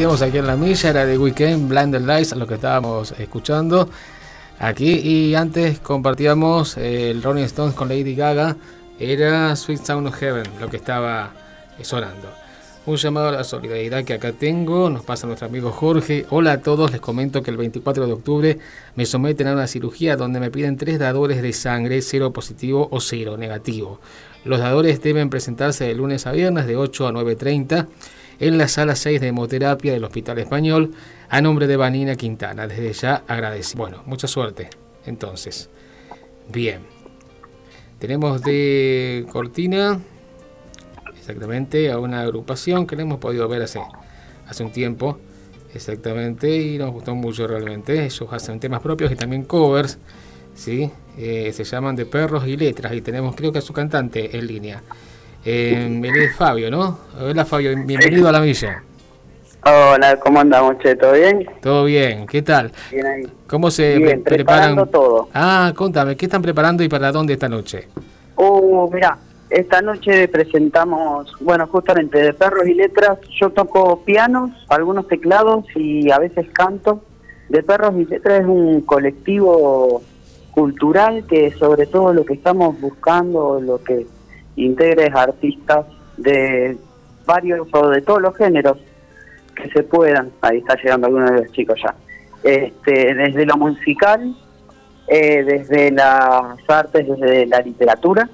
Compartíamos aquí en la milla era de Weekend, Blinded Lights, lo que estábamos escuchando aquí. Y antes compartíamos eh, el Rolling Stones con Lady Gaga, era Sweet Sound of Heaven, lo que estaba eh, sonando. Un llamado a la solidaridad que acá tengo, nos pasa nuestro amigo Jorge. Hola a todos, les comento que el 24 de octubre me someten a una cirugía donde me piden tres dadores de sangre, cero positivo o cero negativo. Los dadores deben presentarse de lunes a viernes de 8 a 9.30 en la sala 6 de hemoterapia del Hospital Español a nombre de Vanina Quintana. Desde ya agradezco. Bueno, mucha suerte. Entonces, bien. Tenemos de cortina exactamente a una agrupación que la hemos podido ver hace, hace un tiempo. Exactamente, y nos gustó mucho realmente. Ellos hacen temas propios y también covers. ¿sí? Eh, se llaman De Perros y Letras. Y tenemos, creo que a su cantante en línea. Eh, él es Fabio, ¿no? Hola Fabio, bienvenido a la milla. Hola, ¿cómo andamos, che? ¿Todo bien? Todo bien, ¿qué tal? Bien ahí. ¿Cómo se Bien, pre- preparan? preparando todo. Ah, contame, ¿qué están preparando y para dónde esta noche? Uh, mira, esta noche presentamos, bueno, justamente de perros y letras. Yo toco pianos, algunos teclados y a veces canto. De perros y letras es un colectivo cultural que sobre todo lo que estamos buscando, lo que integra es artistas de varios o de todos los géneros que se puedan. Ahí está llegando alguno de los chicos ya. Este, desde lo musical, eh, desde las artes, desde la literatura.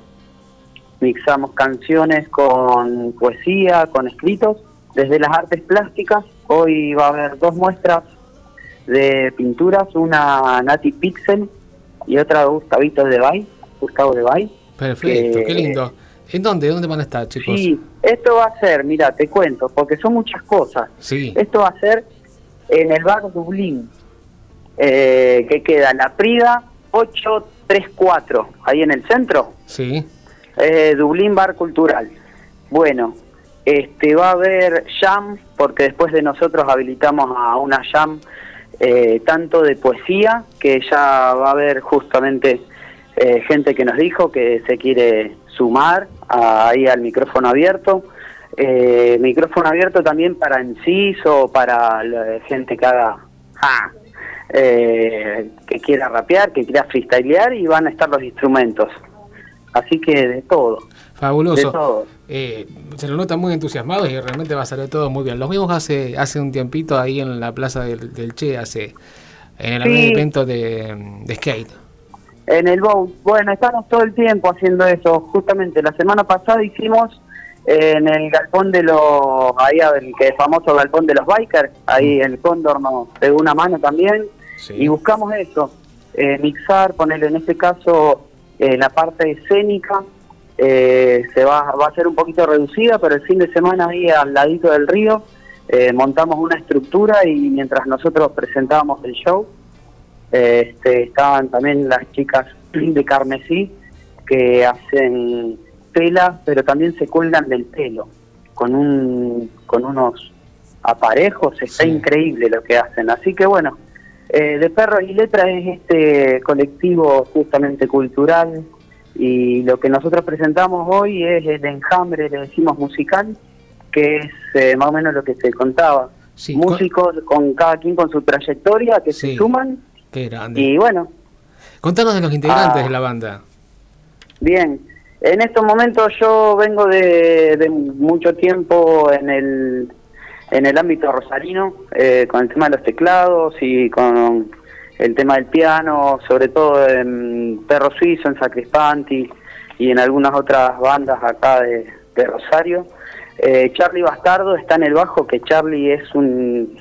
Mixamos canciones con poesía, con escritos. Desde las artes plásticas, hoy va a haber dos muestras de pinturas, una Nati Pixel y otra Gustavito de Bay, Gustavo de Bay. Perfecto, Eh, qué lindo. ¿En dónde? ¿Dónde van a estar, chicos? Sí, esto va a ser, mira, te cuento, porque son muchas cosas. Sí. Esto va a ser en el bar Dublín, eh, que queda en la Prida 834, ahí en el centro, Sí. eh, Dublín Bar Cultural. Bueno, este va a haber jam, porque después de nosotros habilitamos a una jam eh, tanto de poesía, que ya va a haber justamente eh, gente que nos dijo que se quiere sumar a- ahí al micrófono abierto. Eh, micrófono abierto también para inciso, para la gente que haga eh, que quiera rapear, que quiera freestylear y van a estar los instrumentos. Así que de todo. Fabuloso. De todo. Eh, se lo notan muy entusiasmados y realmente va a salir todo muy bien. Los vimos hace hace un tiempito ahí en la plaza del, del Che, hace en el Sí. evento de, de skate. En el bowl. Bueno, estamos todo el tiempo haciendo eso. Justamente la semana pasada hicimos eh, en el galpón de los, ahí el que es famoso galpón de los bikers, ahí el cóndor nos pegó una mano también. Sí. Y buscamos eso, eh, mixar, ponerle en este caso eh, la parte escénica. eh, se va, va a ser un poquito reducida, pero el fin de semana ahí al ladito del río eh, montamos una estructura y mientras nosotros presentábamos el show, este, estaban también las chicas de Carmesí que hacen tela, pero también se cuelgan del pelo con un con unos aparejos. Está Sí. increíble lo que hacen. Así que bueno, eh, de Perros y Letras es este colectivo justamente cultural y lo que nosotros presentamos hoy es el enjambre, le decimos musical, que es eh, más o menos lo que se contaba. Sí, con- Músicos con cada quien con su trayectoria que Sí. se suman Qué grande. y bueno, Contanos de los integrantes Ah. de la banda. bien. En estos momentos yo vengo de, de mucho tiempo en el en el ámbito rosarino, eh, con el tema de los teclados y con el tema del piano, sobre todo en Perro Suizo, en Sacrispanti y en algunas otras bandas acá de, de Rosario. Eh, Charlie Bastardo está en el bajo, que Charlie es un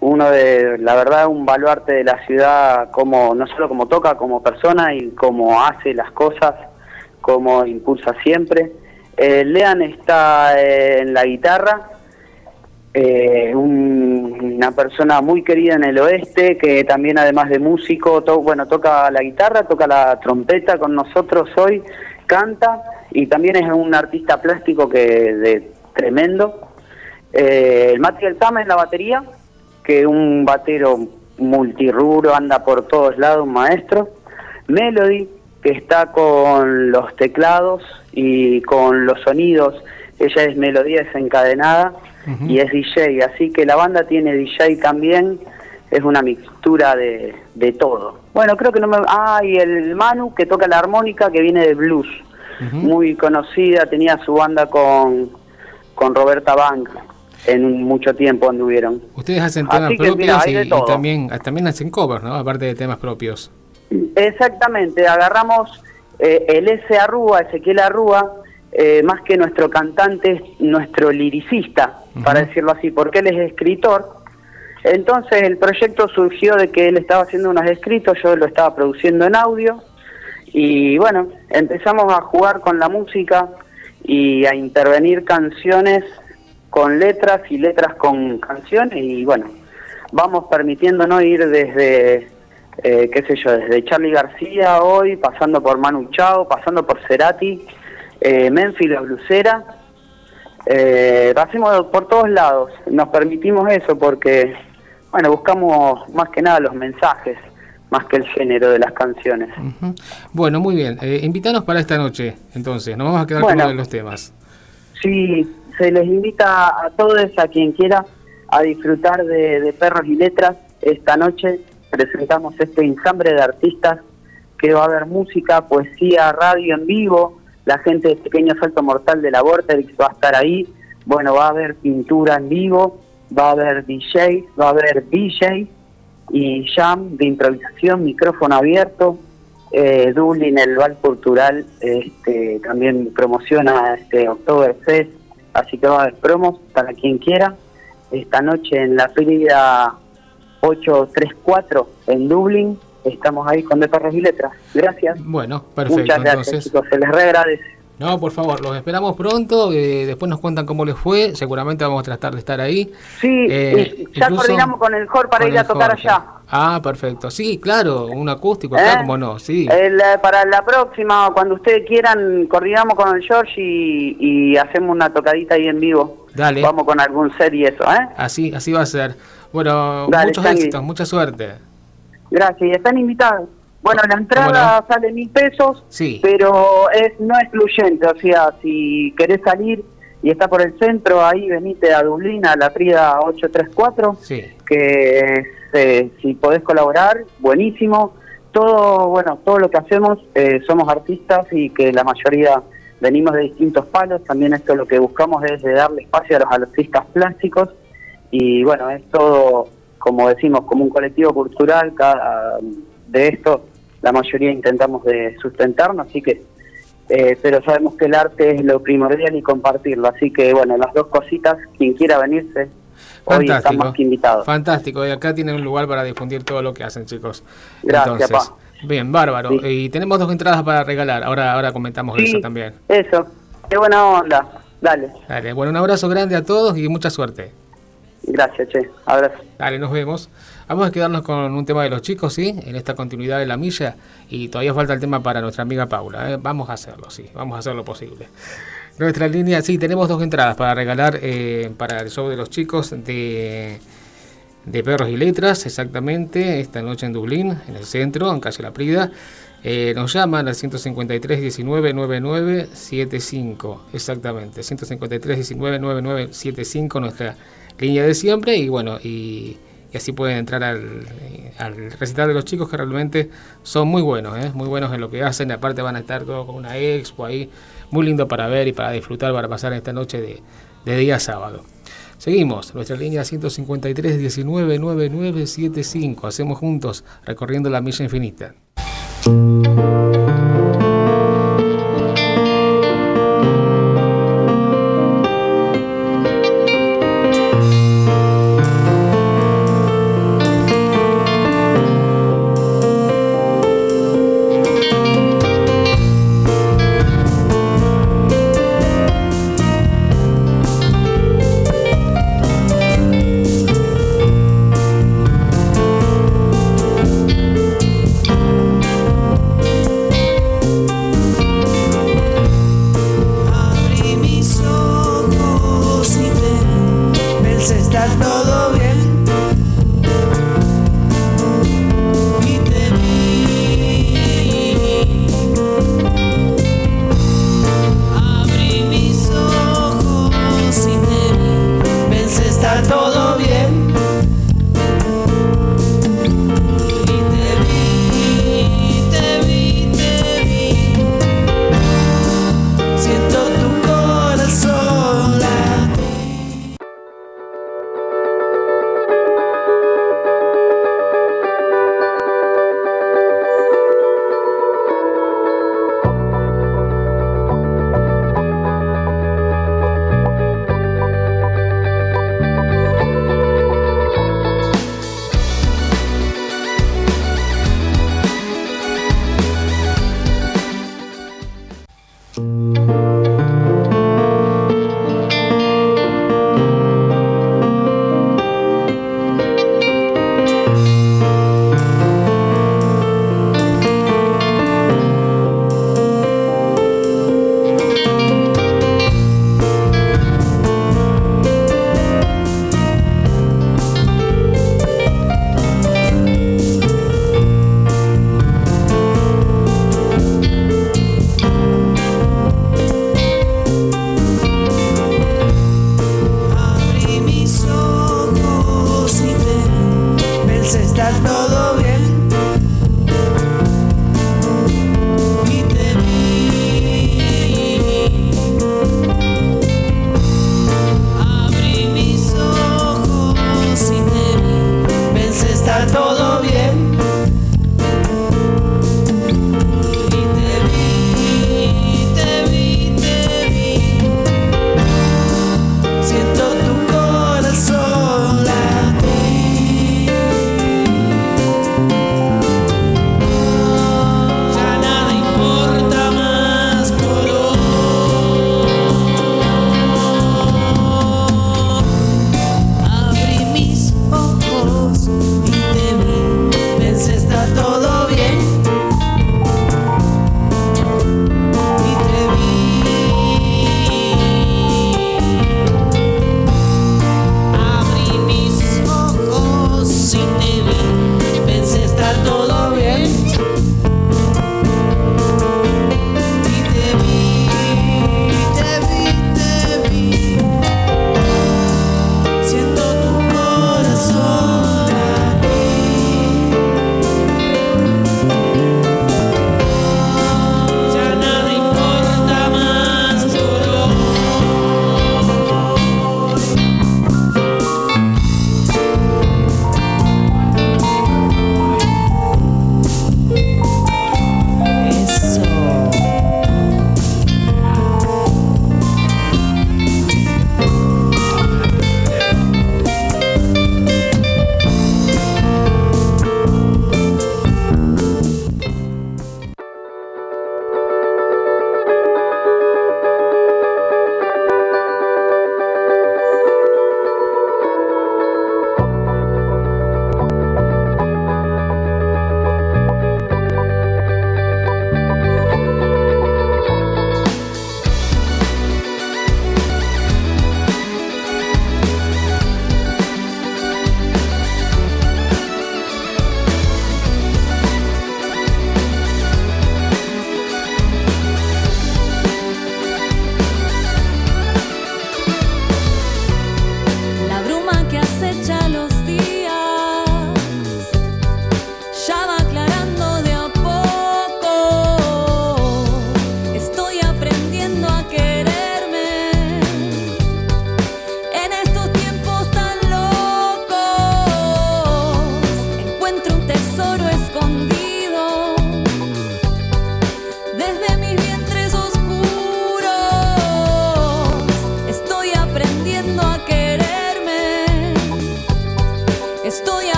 uno de, la verdad, un baluarte de la ciudad, como no solo como toca, como persona y como hace las cosas, como impulsa siempre. Eh, Lean está eh, en la guitarra, eh, un- una persona muy querida en el oeste, que también además de músico, bueno, toca la guitarra, toca la trompeta con nosotros hoy, canta y también es un artista plástico que de tremendo. Eh, el Mati Altama en la batería, que un batero multirrubro, anda por todos lados, un maestro. Melody, que está con los teclados y con los sonidos, ella es melodía desencadenada. y es DJ, así que la banda tiene DJ también, es una mixtura de, de todo. Bueno, creo que no me... Ah, y el Manu que toca la armónica que viene de blues, muy conocida, tenía su banda con, con Roberta Bank, en mucho tiempo anduvieron. Ustedes hacen temas Así que, propios mira, y, también, también hacen covers, ¿no? Aparte de temas propios. Exactamente, agarramos eh, el S. Arrúa, Ezequiel Arrúa, eh, más que nuestro cantante, es nuestro liricista, para decirlo así, porque él es escritor. Entonces el proyecto surgió de que él estaba haciendo unos escritos, yo lo estaba produciendo en audio, y bueno, empezamos a jugar con la música y a intervenir canciones con letras y letras con canciones, y bueno, vamos permitiéndonos ir desde eh, qué sé yo, desde Charlie García hoy, pasando por Manu Chao, pasando por Cerati, eh, Memphis la blusera, eh, lo hacemos por todos lados, nos permitimos eso porque, bueno, buscamos más que nada los mensajes, más que el género de las canciones. Ujú. Bueno, muy bien. Eh, invítanos para esta noche, entonces. Nos vamos a quedar Bueno. con uno de los temas. Sí, se les invita a todos, a quien quiera, a disfrutar de, Perros y Letras. Esta noche presentamos este enjambre de artistas que va a haber música, poesía, radio en vivo. La gente de Pequeño Salto Mortal de la Vortex va a estar ahí. Bueno, va a haber pintura en vivo, va a haber DJ, va a haber DJ y jam de improvisación, micrófono abierto. Eh, Dublín, el Val Cultural, este, también promociona este Oktoberfest, así que va a haber promos para quien quiera. Esta noche en la feria 834 en Dublín, estamos ahí con De Perros y Letras. Gracias. Bueno, perfecto. Muchas gracias, entonces, chicos, se les reagradece. No, por favor, los esperamos pronto. eh, después nos cuentan cómo les fue. Seguramente vamos a tratar de estar ahí. Sí, Eh, y ya coordinamos con el JOR para ir a tocar Jorge. allá. Ah, perfecto. Sí, claro, un acústico acá, ¿Eh? como no, sí. El, eh, para la próxima, cuando ustedes quieran, coordinamos con el George y, y hacemos una tocadita ahí en vivo. Dale. Vamos con algún set y eso, ¿eh? Así, así va a ser. Bueno, Dale, muchos éxitos, mucha suerte. Gracias, y están invitados. Bueno, la entrada sale mil pesos, Sí. pero es no excluyente, o sea, si querés salir y está por el centro, ahí venite a Dublín, a la Prida 834, Sí. que eh, si podés colaborar, buenísimo. Todo, bueno, todo lo que hacemos, eh, somos artistas y que la mayoría venimos de distintos palos, también esto lo que buscamos es de darle espacio a los artistas plásticos y bueno, es todo, como decimos, como un colectivo cultural, cada, de esto la mayoría intentamos de sustentarnos, así que, eh, pero sabemos que el arte es lo primordial y compartirlo, así que bueno, las dos cositas, quien quiera venirse, hoy están más que invitados. Fantástico. Y acá tienen un lugar para difundir todo lo que hacen, chicos. Gracias, pa. Bien, bárbaro. Y tenemos dos entradas para regalar. Ahora, ahora comentamos Sí. eso también. Eso, qué buena onda, dale, Dale, bueno, un abrazo grande a todos y mucha suerte. gracias, che, abrazo. Dale, nos vemos. Vamos a quedarnos con un tema de los chicos, ¿sí? En esta continuidad de la milla. Y todavía falta el tema para nuestra amiga Paula. ¿eh? Vamos a hacerlo, sí. Vamos a hacer lo posible. Nuestra línea, sí, tenemos dos entradas para regalar eh, para el show de los chicos de, de Perros y Letras, exactamente, esta noche en Dublín, en el centro, en calle La Prida. Eh, nos llaman al 153 19 99 75, exactamente, 153 19 99 75, nuestra línea de siempre. Y bueno, y, y así pueden entrar al, al recital de los chicos que realmente son muy buenos, ¿eh? muy buenos en lo que hacen. Aparte, van a estar todo con una expo ahí, muy lindo para ver y para disfrutar, para pasar esta noche de, de día sábado. Seguimos, nuestra línea 153 19 99 75. Hacemos juntos recorriendo la milla infinita.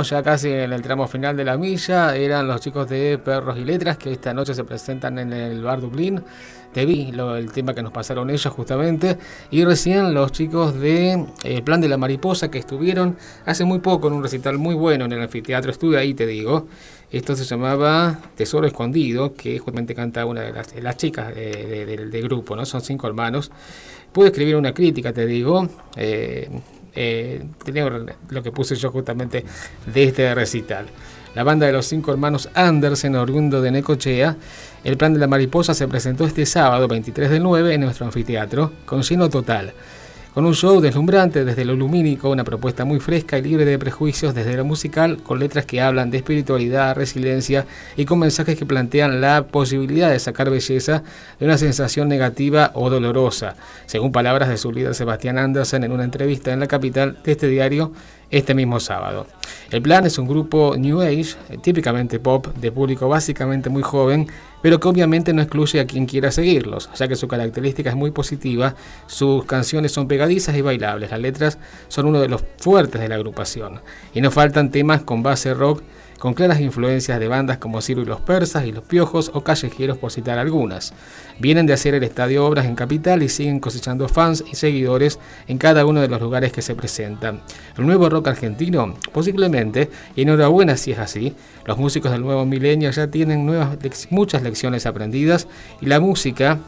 Ya casi en el tramo final de la milla eran los chicos de Perros y Letras que esta noche se presentan en el Bar Dublín. Te vi lo- el tema que nos pasaron ellos justamente. Y recién los chicos de eh, Plan de la Mariposa que estuvieron hace muy poco en un recital muy bueno en el anfiteatro. Estuve ahí, te digo. Esto se llamaba Tesoro Escondido, que justamente canta una de las, de las chicas de- de- del- del grupo, ¿no? Son cinco hermanos. Pude escribir una crítica, te digo. eh, eh, lo que puse yo justamente de este recital. La banda de los cinco hermanos Andersen, oriundo de Necochea, el plan de la mariposa se presentó este sábado 23 del 9 en nuestro anfiteatro, con lleno total. Con un show deslumbrante desde lo lumínico, una propuesta muy fresca y libre de prejuicios desde lo musical, con letras que hablan de espiritualidad, resiliencia y con mensajes que plantean la posibilidad de sacar belleza de una sensación negativa o dolorosa, según palabras de su líder Sebastián Andersen en una entrevista en la capital de este diario este mismo sábado. El plan es un grupo New Age, eh, típicamente pop, de público básicamente muy joven, pero que obviamente no excluye a quien quiera seguirlos, ya que su característica es muy positiva, sus canciones son pegadizas y bailables, las letras son uno de los fuertes de la agrupación, y no faltan temas con base rock, con claras influencias de bandas como Ciro y los Persas y los Piojos o Callejeros por citar algunas. Vienen de hacer el Estadio Obras en Capital y siguen cosechando fans y seguidores en cada uno de los lugares que se presentan. El nuevo rock argentino, posiblemente, y enhorabuena si es así, los músicos del nuevo milenio ya tienen muchas lecciones aprendidas y la música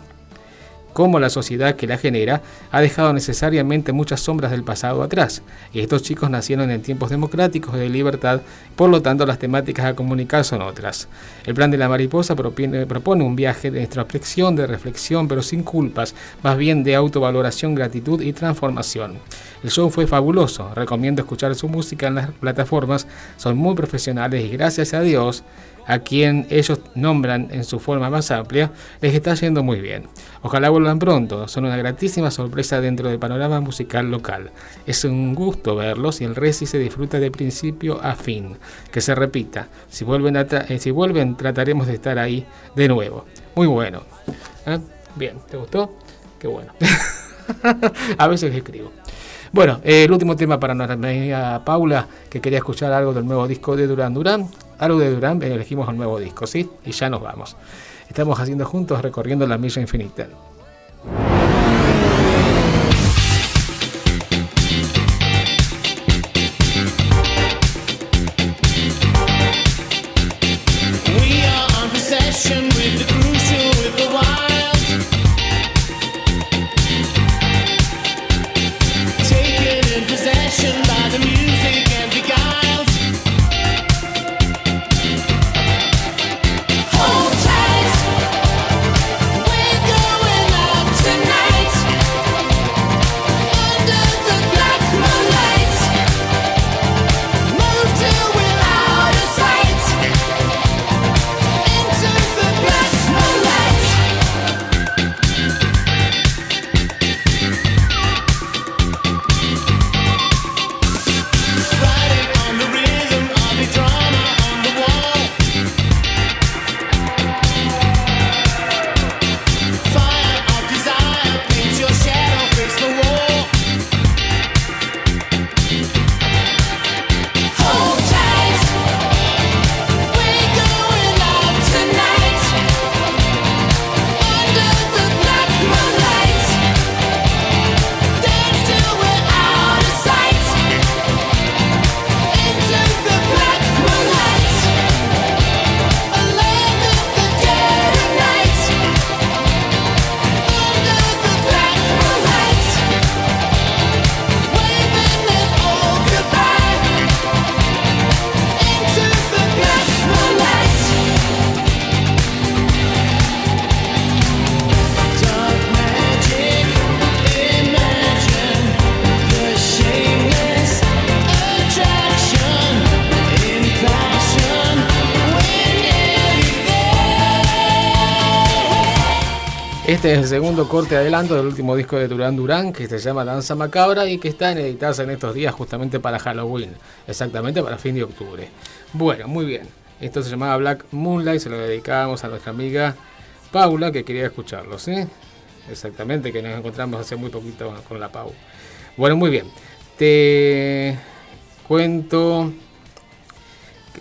como la sociedad que la genera ha dejado necesariamente muchas sombras del pasado atrás. Y estos chicos nacieron en tiempos democráticos de libertad, por lo tanto las temáticas a comunicar son otras. El plan de la mariposa propone, propone un viaje de introspección, de reflexión, pero sin culpas, más bien de autovaloración, gratitud y transformación. El show fue fabuloso, recomiendo escuchar su música en las plataformas, son muy profesionales y gracias a Dios a quien ellos nombran en su forma más amplia, les está yendo muy bien. Ojalá vuelvan pronto, son una gratísima sorpresa dentro del panorama musical local. Es un gusto verlos y el Reci se disfruta de principio a fin. Que se repita, si vuelven, eh, si vuelven trataremos de estar ahí de nuevo. Muy bueno. ¿Eh? Bien, ¿te gustó? Qué bueno. a veces escribo. Bueno, el último tema para nuestra amiga Paula, que quería escuchar algo del nuevo disco de Durán Durán. Algo de Durán, elegimos el nuevo disco, ¿sí? Y ya nos vamos. Estamos haciendo juntos recorriendo la milla infinita. Este es el segundo corte adelanto del último disco de Durán Durán, que se llama Danza Macabra y que está en editarse en estos días justamente para Halloween, exactamente para fin de octubre. Bueno, muy bien. Esto se llamaba Black Moonlight, se lo dedicábamos a nuestra amiga Paula, que quería escucharlo, ¿sí? Exactamente, que nos encontramos hace muy poquito con la Pau. Bueno, muy bien. Te cuento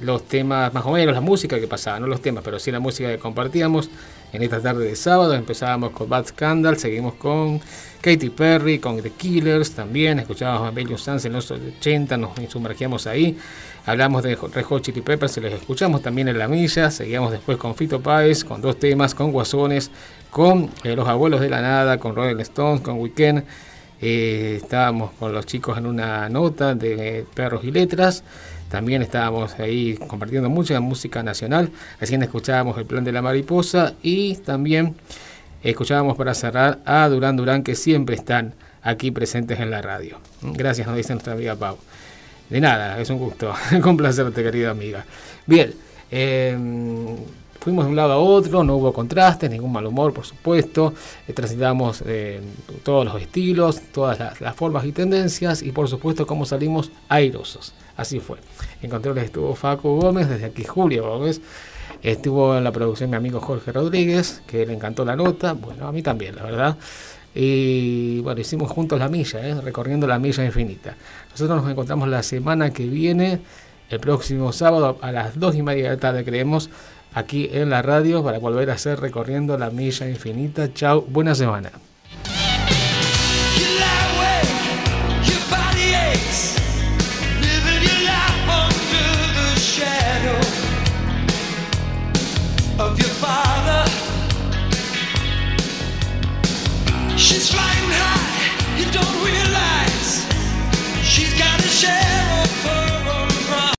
los temas, más o menos la música que pasaba, no los temas, pero sí la música que compartíamos en esta tarde de sábado. Empezábamos con Bad Scandal, seguimos con Katy Perry, con The Killers también, escuchábamos a Belgian Stance en los 80, nos sumergíamos ahí. Hablamos de Red Hot Chili Peppers, se los escuchamos también en La Milla, seguíamos después con Fito Páez, con dos temas, con Guasones, con eh, Los Abuelos de la Nada, con Rolling Stones, con Weekend. Eh, estábamos con los chicos en una nota de Perros y Letras. También estábamos ahí compartiendo mucha música nacional. Recién escuchábamos El Plan de la Mariposa y también escuchábamos para cerrar a Durán Durán que siempre están aquí presentes en la radio. Gracias, nos dice nuestra amiga Pau. De nada, es un gusto complacerte, querida amiga. Bien, eh, fuimos de un lado a otro, no hubo contrastes, ningún mal humor, por supuesto. Eh, transitamos eh, todos los estilos, todas las, las formas y tendencias y, por supuesto, cómo salimos airosos. Así fue. En controles estuvo Facu Gómez, desde aquí Julio Gómez. Estuvo en la producción mi amigo Jorge Rodríguez, que le encantó la nota. Bueno, a mí también, la verdad. Y bueno, hicimos juntos la milla, ¿eh? recorriendo la milla infinita. Nosotros nos encontramos la semana que viene, el próximo sábado a las 2 y media de la tarde, creemos, aquí en la radio para volver a hacer recorriendo la milla infinita. Chao, buena semana. She's flying high, you don't realize she's got a share.